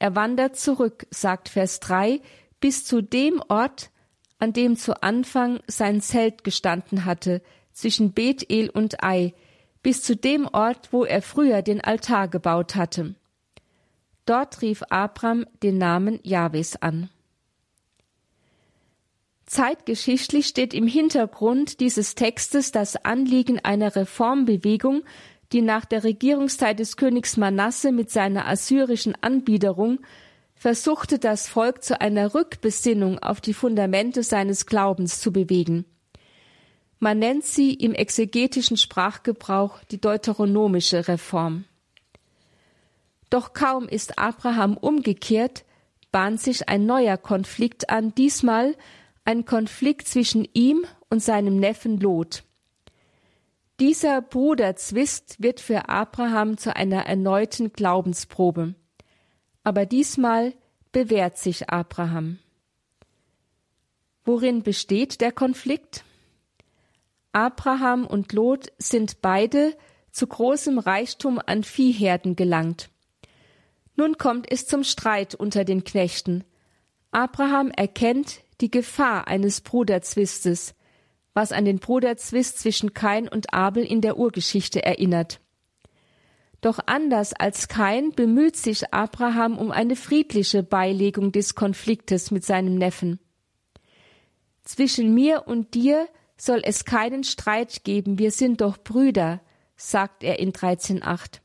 Er wandert zurück, sagt Vers 3, bis zu dem Ort, an dem zu Anfang sein Zelt gestanden hatte, zwischen Bethel und Ei, bis zu dem Ort, wo er früher den Altar gebaut hatte. Dort rief Abram den Namen Jahwes an. Zeitgeschichtlich steht im Hintergrund dieses Textes das Anliegen einer Reformbewegung, die nach der Regierungszeit des Königs Manasse mit seiner assyrischen Anbiederung versuchte, das Volk zu einer Rückbesinnung auf die Fundamente seines Glaubens zu bewegen. Man nennt sie im exegetischen Sprachgebrauch die deuteronomische Reform. Doch kaum ist Abraham umgekehrt, bahnt sich ein neuer Konflikt an, diesmal ein Konflikt zwischen ihm und seinem Neffen Lot. Dieser Bruderzwist wird für Abraham zu einer erneuten Glaubensprobe. Aber diesmal bewährt sich Abraham. Worin besteht der Konflikt? Abraham und Lot sind beide zu großem Reichtum an Viehherden gelangt. Nun kommt es zum Streit unter den Knechten. Abraham erkennt die Gefahr eines Bruderzwistes, was an den Bruderzwist zwischen Kain und Abel in der Urgeschichte erinnert. Doch anders als Kain bemüht sich Abraham um eine friedliche Beilegung des Konfliktes mit seinem Neffen. Zwischen mir und dir soll es keinen Streit geben, wir sind doch Brüder, sagt er in 13.8.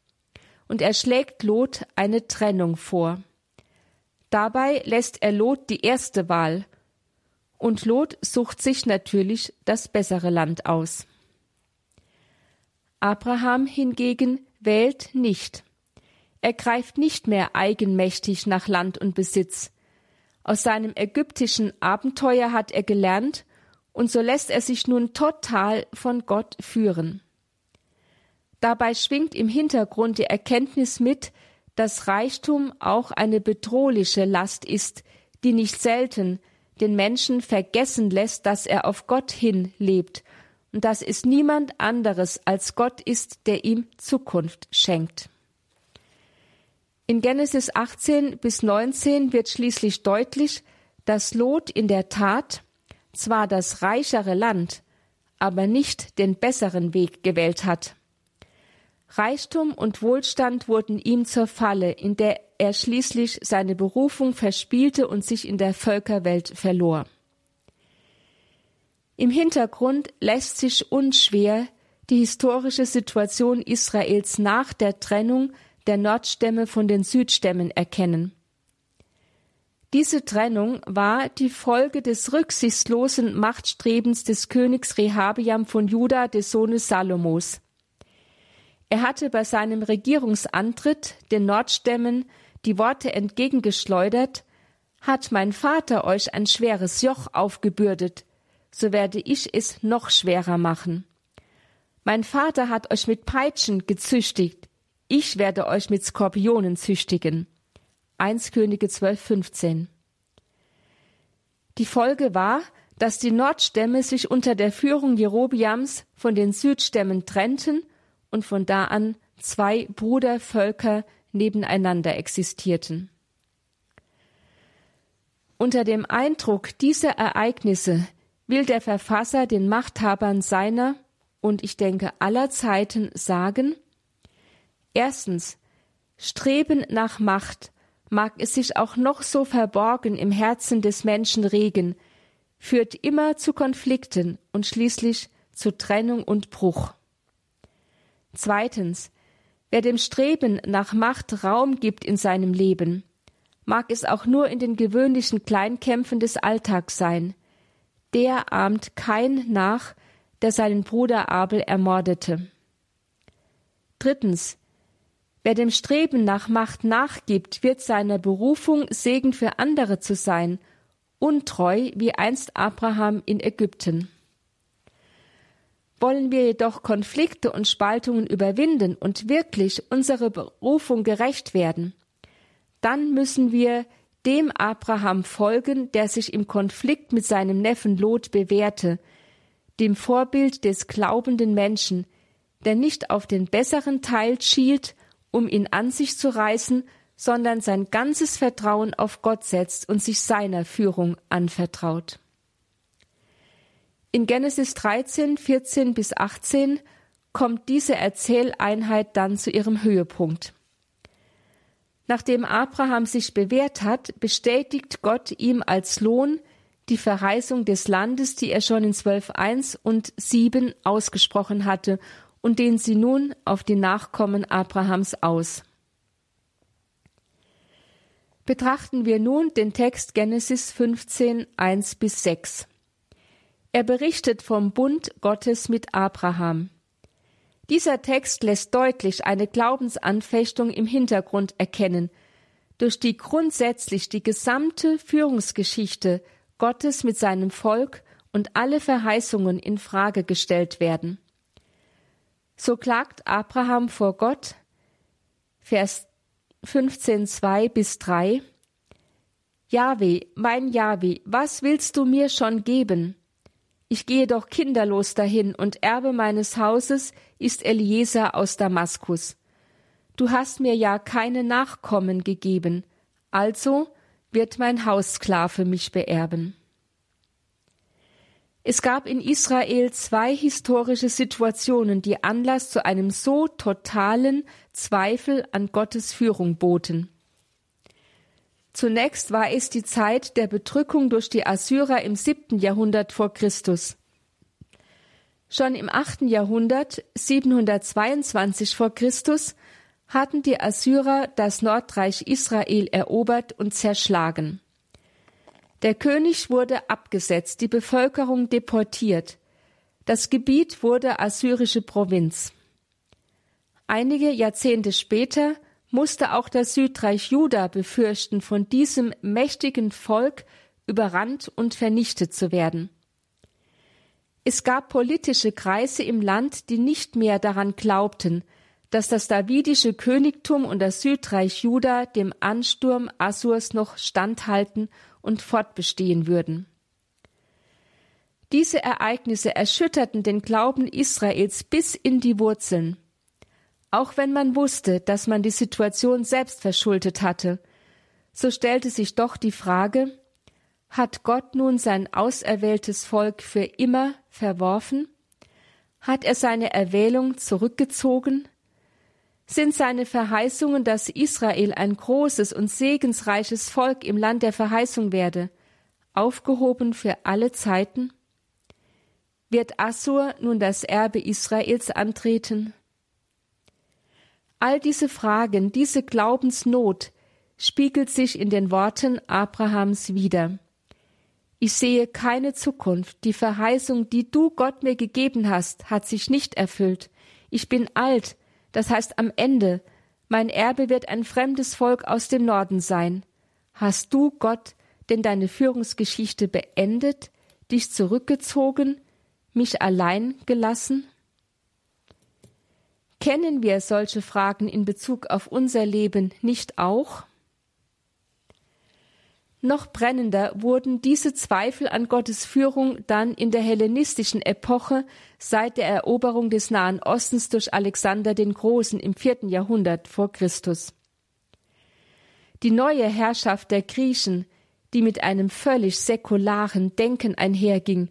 Und er schlägt Lot eine Trennung vor. Dabei lässt er Lot die erste Wahl, und Lot sucht sich natürlich das bessere Land aus. Abraham hingegen wählt nicht. Er greift nicht mehr eigenmächtig nach Land und Besitz. Aus seinem ägyptischen Abenteuer hat er gelernt, und so lässt er sich nun total von Gott führen. Dabei schwingt im Hintergrund die Erkenntnis mit, dass Reichtum auch eine bedrohliche Last ist, die nicht selten den Menschen vergessen lässt, dass er auf Gott hin lebt und dass es niemand anderes als Gott ist, der ihm Zukunft schenkt. In Genesis 18 bis 19 wird schließlich deutlich, dass Lot in der Tat zwar das reichere Land, aber nicht den besseren Weg gewählt hat. Reichtum und Wohlstand wurden ihm zur Falle, in der er schließlich seine Berufung verspielte und sich in der Völkerwelt verlor. Im Hintergrund lässt sich unschwer die historische Situation Israels nach der Trennung der Nordstämme von den Südstämmen erkennen. Diese Trennung war die Folge des rücksichtslosen Machtstrebens des Königs Rehabiam von Juda, des Sohnes Salomos. Er hatte bei seinem Regierungsantritt den Nordstämmen die Worte entgegengeschleudert, hat mein Vater euch ein schweres Joch aufgebürdet, so werde ich es noch schwerer machen. Mein Vater hat euch mit Peitschen gezüchtigt, ich werde euch mit Skorpionen züchtigen. 1 Könige 12, 15. Die Folge war, dass die Nordstämme sich unter der Führung Jerobiams von den Südstämmen trennten und von da an zwei Brudervölker nebeneinander existierten. Unter dem Eindruck dieser Ereignisse will der Verfasser den Machthabern seiner und ich denke aller Zeiten sagen, erstens, Streben nach Macht mag es sich auch noch so verborgen im Herzen des Menschen regen, führt immer zu Konflikten und schließlich zu Trennung und Bruch. Zweitens, wer dem Streben nach Macht Raum gibt in seinem Leben, mag es auch nur in den gewöhnlichen Kleinkämpfen des Alltags sein, der ahmt kein nach, der seinen Bruder Abel ermordete. Drittens, wer dem Streben nach Macht nachgibt, wird seiner Berufung Segen für andere zu sein, untreu wie einst Abraham in Ägypten. Wollen wir jedoch Konflikte und Spaltungen überwinden und wirklich unserer Berufung gerecht werden, dann müssen wir dem Abraham folgen, der sich im Konflikt mit seinem Neffen Lot bewährte, dem Vorbild des glaubenden Menschen, der nicht auf den besseren Teil schielt, um ihn an sich zu reißen, sondern sein ganzes Vertrauen auf Gott setzt und sich seiner Führung anvertraut. In Genesis 13, 14 bis 18 kommt diese Erzähleinheit dann zu ihrem Höhepunkt. Nachdem Abraham sich bewährt hat, bestätigt Gott ihm als Lohn die Verheißung des Landes, die er schon in 12.1 und 7 ausgesprochen hatte und den sie nun auf die Nachkommen Abrahams aus. Betrachten wir nun den Text Genesis 15, 1 bis 6. Er berichtet vom Bund Gottes mit Abraham. Dieser Text lässt deutlich eine Glaubensanfechtung im Hintergrund erkennen, durch die grundsätzlich die gesamte Führungsgeschichte Gottes mit seinem Volk und alle Verheißungen in Frage gestellt werden. So klagt Abraham vor Gott, Vers 15, 2 bis 3 Jahwe, mein Jahwe, was willst du mir schon geben? Ich gehe doch kinderlos dahin, und Erbe meines Hauses ist Eliezer aus Damaskus. Du hast mir ja keine Nachkommen gegeben, also wird mein Haussklave mich beerben. Es gab in Israel zwei historische Situationen, die Anlass zu einem so totalen Zweifel an Gottes Führung boten. Zunächst war es die Zeit der Bedrückung durch die Assyrer im siebten Jahrhundert vor Christus. Schon im achten Jahrhundert, 722 vor Christus, hatten die Assyrer das Nordreich Israel erobert und zerschlagen. Der König wurde abgesetzt, die Bevölkerung deportiert. Das Gebiet wurde assyrische Provinz. Einige Jahrzehnte später musste auch das Südreich Juda befürchten, von diesem mächtigen Volk überrannt und vernichtet zu werden. Es gab politische Kreise im Land, die nicht mehr daran glaubten, dass das davidische Königtum und das Südreich Juda dem Ansturm Assurs noch standhalten und fortbestehen würden. Diese Ereignisse erschütterten den Glauben Israels bis in die Wurzeln. Auch wenn man wusste, dass man die Situation selbst verschuldet hatte, so stellte sich doch die Frage, hat Gott nun sein auserwähltes Volk für immer verworfen? Hat er seine Erwählung zurückgezogen? Sind seine Verheißungen, dass Israel ein großes und segensreiches Volk im Land der Verheißung werde, aufgehoben für alle Zeiten? Wird Assur nun das Erbe Israels antreten? All diese Fragen, diese Glaubensnot spiegelt sich in den Worten Abrahams wider. Ich sehe keine Zukunft. Die Verheißung, die du Gott mir gegeben hast, hat sich nicht erfüllt. Ich bin alt, das heißt am Ende. Mein Erbe wird ein fremdes Volk aus dem Norden sein. Hast du, Gott, denn deine Führungsgeschichte beendet, dich zurückgezogen, mich allein gelassen? Kennen wir solche Fragen in Bezug auf unser Leben nicht auch? Noch brennender wurden diese Zweifel an Gottes Führung dann in der hellenistischen Epoche seit der Eroberung des Nahen Ostens durch Alexander den Großen im vierten Jahrhundert vor Christus. Die neue Herrschaft der Griechen, die mit einem völlig säkularen Denken einherging,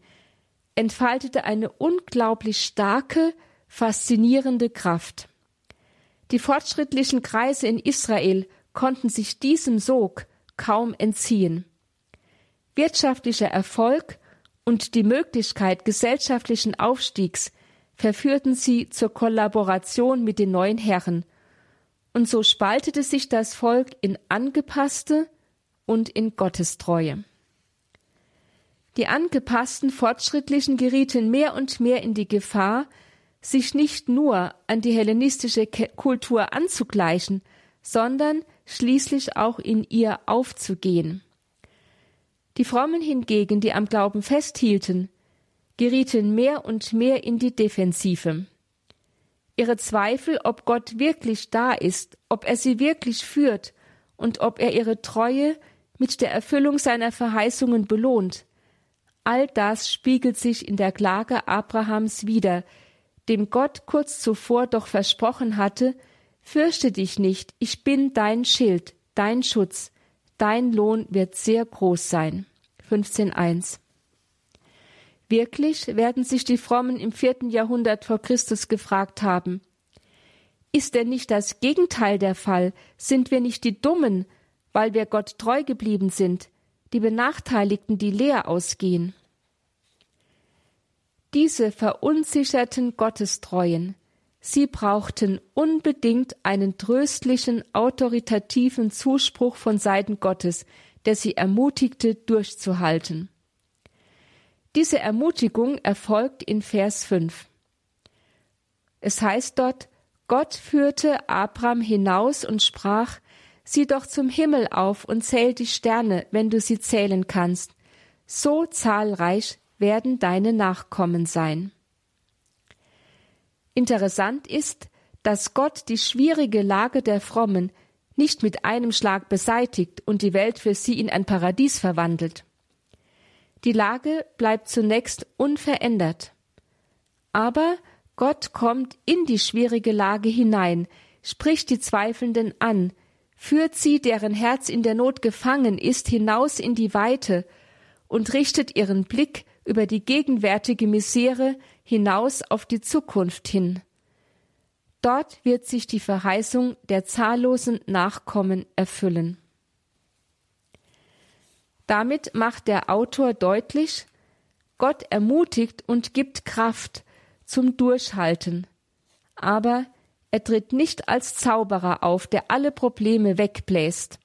entfaltete eine unglaublich starke, faszinierende Kraft. Die fortschrittlichen Kreise in Israel konnten sich diesem Sog kaum entziehen. Wirtschaftlicher Erfolg und die Möglichkeit gesellschaftlichen Aufstiegs verführten sie zur Kollaboration mit den neuen Herren, und so spaltete sich das Volk in angepasste und in Gottestreue. Die angepassten Fortschrittlichen gerieten mehr und mehr in die Gefahr, sich nicht nur an die hellenistische Kultur anzugleichen, sondern schließlich auch in ihr aufzugehen. Die Frommen hingegen, die am Glauben festhielten, gerieten mehr und mehr in die Defensive. Ihre Zweifel, ob Gott wirklich da ist, ob er sie wirklich führt und ob er ihre Treue mit der Erfüllung seiner Verheißungen belohnt, all das spiegelt sich in der Klage Abrahams wider, dem Gott kurz zuvor doch versprochen hatte, Fürchte dich nicht, ich bin dein Schild, dein Schutz, dein Lohn wird sehr groß sein. 15.1 Wirklich werden sich die Frommen im vierten Jahrhundert vor Christus gefragt haben. Ist denn nicht das Gegenteil der Fall? Sind wir nicht die Dummen, weil wir Gott treu geblieben sind, die Benachteiligten, die leer ausgehen? Diese verunsicherten Gottestreuen, sie brauchten unbedingt einen tröstlichen, autoritativen Zuspruch von Seiten Gottes, der sie ermutigte, durchzuhalten. Diese Ermutigung erfolgt in Vers 5. Es heißt dort, Gott führte Abraham hinaus und sprach, Sieh doch zum Himmel auf und zähl die Sterne, wenn du sie zählen kannst. So zahlreich werden deine Nachkommen sein. Interessant ist, dass Gott die schwierige Lage der Frommen nicht mit einem Schlag beseitigt und die Welt für sie in ein Paradies verwandelt. Die Lage bleibt zunächst unverändert. Aber Gott kommt in die schwierige Lage hinein, spricht die Zweifelnden an, führt sie, deren Herz in der Not gefangen ist, hinaus in die Weite und richtet ihren Blick über die gegenwärtige Misere hinaus auf die Zukunft hin. Dort wird sich die Verheißung der zahllosen Nachkommen erfüllen. Damit macht der Autor deutlich, Gott ermutigt und gibt Kraft zum Durchhalten. Aber er tritt nicht als Zauberer auf, der alle Probleme wegbläst.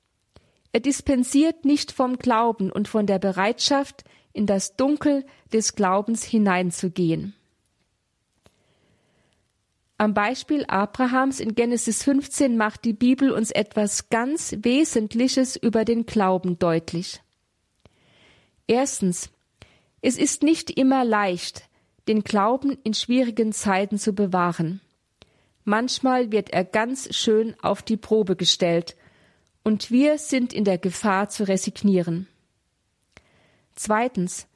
Er dispensiert nicht vom Glauben und von der Bereitschaft, in das Dunkel des Glaubens hineinzugehen. Am Beispiel Abrahams in Genesis 15 macht die Bibel uns etwas ganz Wesentliches über den Glauben deutlich. Erstens, es ist nicht immer leicht, den Glauben in schwierigen Zeiten zu bewahren. Manchmal wird er ganz schön auf die Probe gestellt, und wir sind in der Gefahr zu resignieren. Zweitens,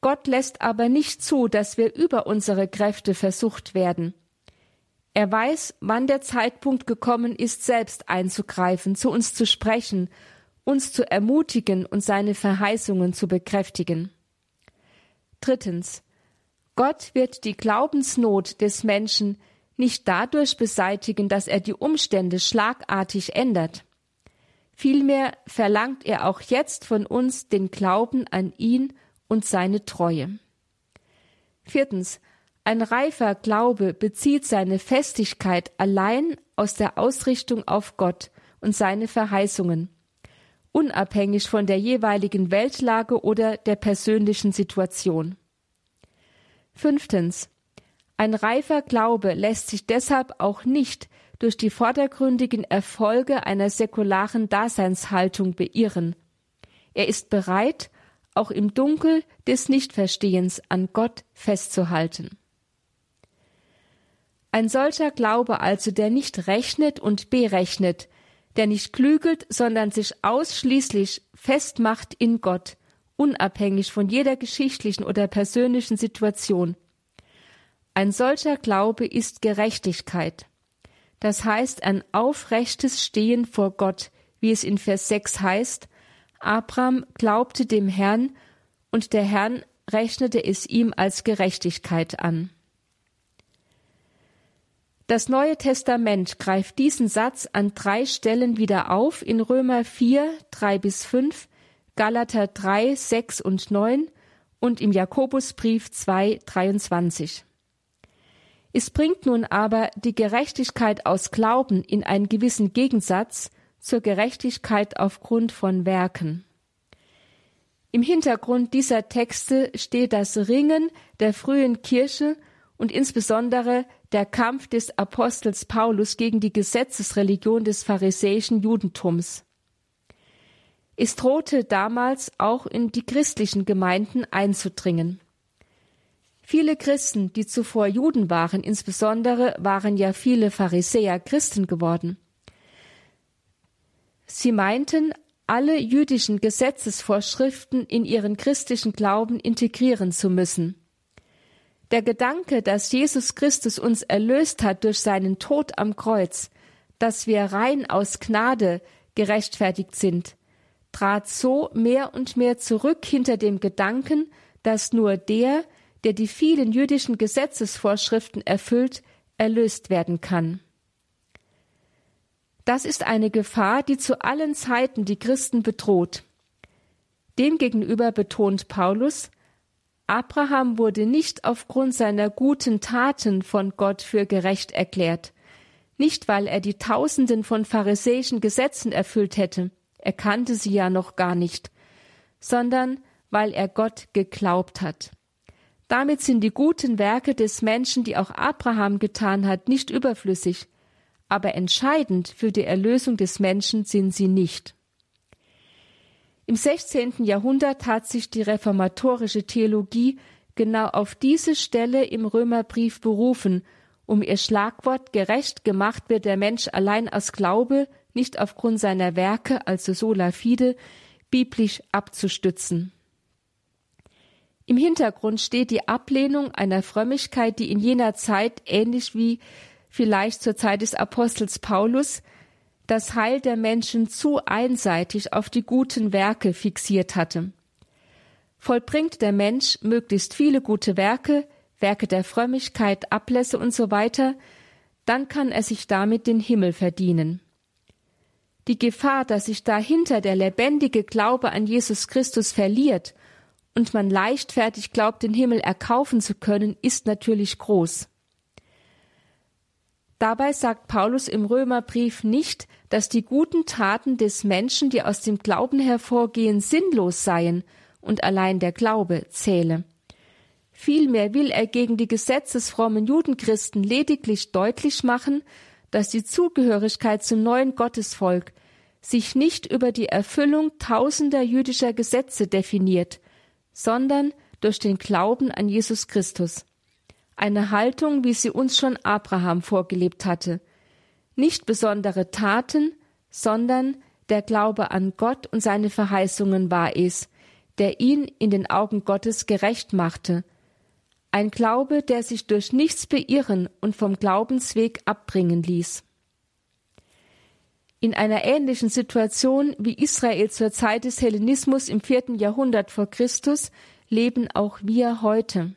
Gott lässt aber nicht zu, dass wir über unsere Kräfte versucht werden. Er weiß, wann der Zeitpunkt gekommen ist, selbst einzugreifen, zu uns zu sprechen, uns zu ermutigen und seine Verheißungen zu bekräftigen. Drittens. Gott wird die Glaubensnot des Menschen nicht dadurch beseitigen, dass er die Umstände schlagartig ändert. Vielmehr verlangt er auch jetzt von uns den Glauben an ihn und seine Treue. Viertens. Ein reifer Glaube bezieht seine Festigkeit allein aus der Ausrichtung auf Gott und seine Verheißungen, unabhängig von der jeweiligen Weltlage oder der persönlichen Situation. Fünftens. Ein reifer Glaube lässt sich deshalb auch nicht durch die vordergründigen Erfolge einer säkularen Daseinshaltung beirren. Er ist bereit, auch im Dunkel des Nichtverstehens an Gott festzuhalten. Ein solcher Glaube also, der nicht rechnet und berechnet, der nicht klügelt, sondern sich ausschließlich festmacht in Gott, unabhängig von jeder geschichtlichen oder persönlichen Situation. Ein solcher Glaube ist Gerechtigkeit. Das heißt ein aufrechtes Stehen vor Gott, wie es in Vers 6 heißt, Abraham glaubte dem Herrn, und der Herrn rechnete es ihm als Gerechtigkeit an. Das Neue Testament greift diesen Satz an drei Stellen wieder auf in Römer 4, 3 bis 5, Galater 3, 6 und 9 und im Jakobusbrief 2, 23. Es bringt nun aber die Gerechtigkeit aus Glauben in einen gewissen Gegensatz zur Gerechtigkeit aufgrund von Werken. Im Hintergrund dieser Texte steht das Ringen der frühen Kirche und insbesondere der Kampf des Apostels Paulus gegen die Gesetzesreligion des pharisäischen Judentums. Es drohte damals auch in die christlichen Gemeinden einzudringen. Viele Christen, die zuvor Juden waren, insbesondere waren ja viele Pharisäer Christen geworden. Sie meinten, alle jüdischen Gesetzesvorschriften in ihren christlichen Glauben integrieren zu müssen. Der Gedanke, dass Jesus Christus uns erlöst hat durch seinen Tod am Kreuz, dass wir rein aus Gnade gerechtfertigt sind, trat so mehr und mehr zurück hinter dem Gedanken, dass nur der, der die vielen jüdischen Gesetzesvorschriften erfüllt, erlöst werden kann. Das ist eine Gefahr, die zu allen Zeiten die Christen bedroht. Demgegenüber betont Paulus, Abraham wurde nicht aufgrund seiner guten Taten von Gott für gerecht erklärt, nicht weil er die Tausenden von pharisäischen Gesetzen erfüllt hätte, er kannte sie ja noch gar nicht, sondern weil er Gott geglaubt hat. Damit sind die guten Werke des Menschen, die auch Abraham getan hat, nicht überflüssig, aber entscheidend für die Erlösung des Menschen sind sie nicht. Im 16. Jahrhundert hat sich die reformatorische Theologie genau auf diese Stelle im Römerbrief berufen, um ihr Schlagwort gerecht gemacht wird der Mensch allein aus Glaube nicht aufgrund seiner Werke, also sola fide, biblisch abzustützen. Im Hintergrund steht die Ablehnung einer Frömmigkeit, die in jener Zeit, ähnlich wie vielleicht zur Zeit des Apostels Paulus, das Heil der Menschen zu einseitig auf die guten Werke fixiert hatte. Vollbringt der Mensch möglichst viele gute Werke, Werke der Frömmigkeit, Ablässe und so weiter, dann kann er sich damit den Himmel verdienen. Die Gefahr, dass sich dahinter der lebendige Glaube an Jesus Christus verliert und man leichtfertig glaubt, den Himmel erkaufen zu können, ist natürlich groß. Dabei sagt Paulus im Römerbrief nicht, dass die guten Taten des Menschen, die aus dem Glauben hervorgehen, sinnlos seien und allein der Glaube zähle. Vielmehr will er gegen die gesetzesfrommen Judenchristen lediglich deutlich machen, dass die Zugehörigkeit zum neuen Gottesvolk sich nicht über die Erfüllung tausender jüdischer Gesetze definiert, sondern durch den Glauben an Jesus Christus. Eine Haltung, wie sie uns schon Abraham vorgelebt hatte. Nicht besondere Taten, sondern der Glaube an Gott und seine Verheißungen war es, der ihn in den Augen Gottes gerecht machte. Ein Glaube, der sich durch nichts beirren und vom Glaubensweg abbringen ließ. In einer ähnlichen Situation wie Israel zur Zeit des Hellenismus im vierten Jahrhundert vor Christus leben auch wir heute.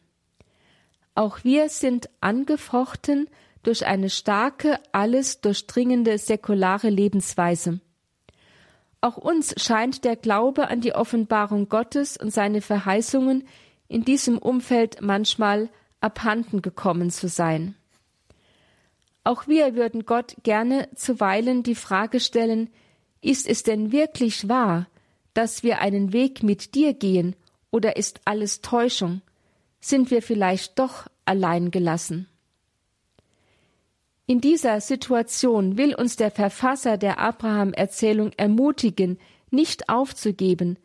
Auch wir sind angefochten durch eine starke, alles durchdringende säkulare Lebensweise. Auch uns scheint der Glaube an die Offenbarung Gottes und seine Verheißungen in diesem Umfeld manchmal abhanden gekommen zu sein. Auch wir würden Gott gerne zuweilen die Frage stellen, ist es denn wirklich wahr, dass wir einen Weg mit dir gehen, oder ist alles Täuschung? Sind wir vielleicht doch allein gelassen? In dieser Situation will uns der Verfasser der Abraham-Erzählung ermutigen, nicht aufzugeben,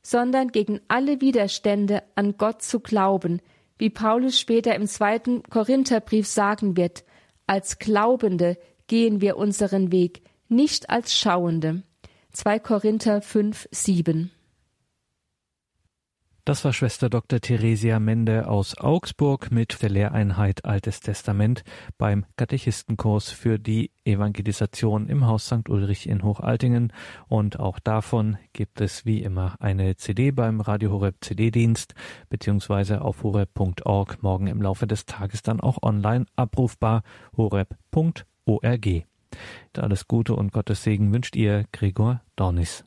sondern gegen alle Widerstände an Gott zu glauben, wie Paulus später im zweiten Korintherbrief sagen wird, als Glaubende gehen wir unseren Weg, nicht als Schauende. 2 Korinther 5, 7. Das war Schwester Dr. Theresia Mende aus Augsburg mit der Lehreinheit Altes Testament beim Katechistenkurs für die Evangelisation im Haus St. Ulrich in Hochaltingen. Und auch davon gibt es wie immer eine CD beim Radio Horeb CD-Dienst beziehungsweise auf horeb.org morgen im Laufe des Tages dann auch online abrufbar horeb.org. Alles Gute und Gottes Segen wünscht ihr Gregor Dornis.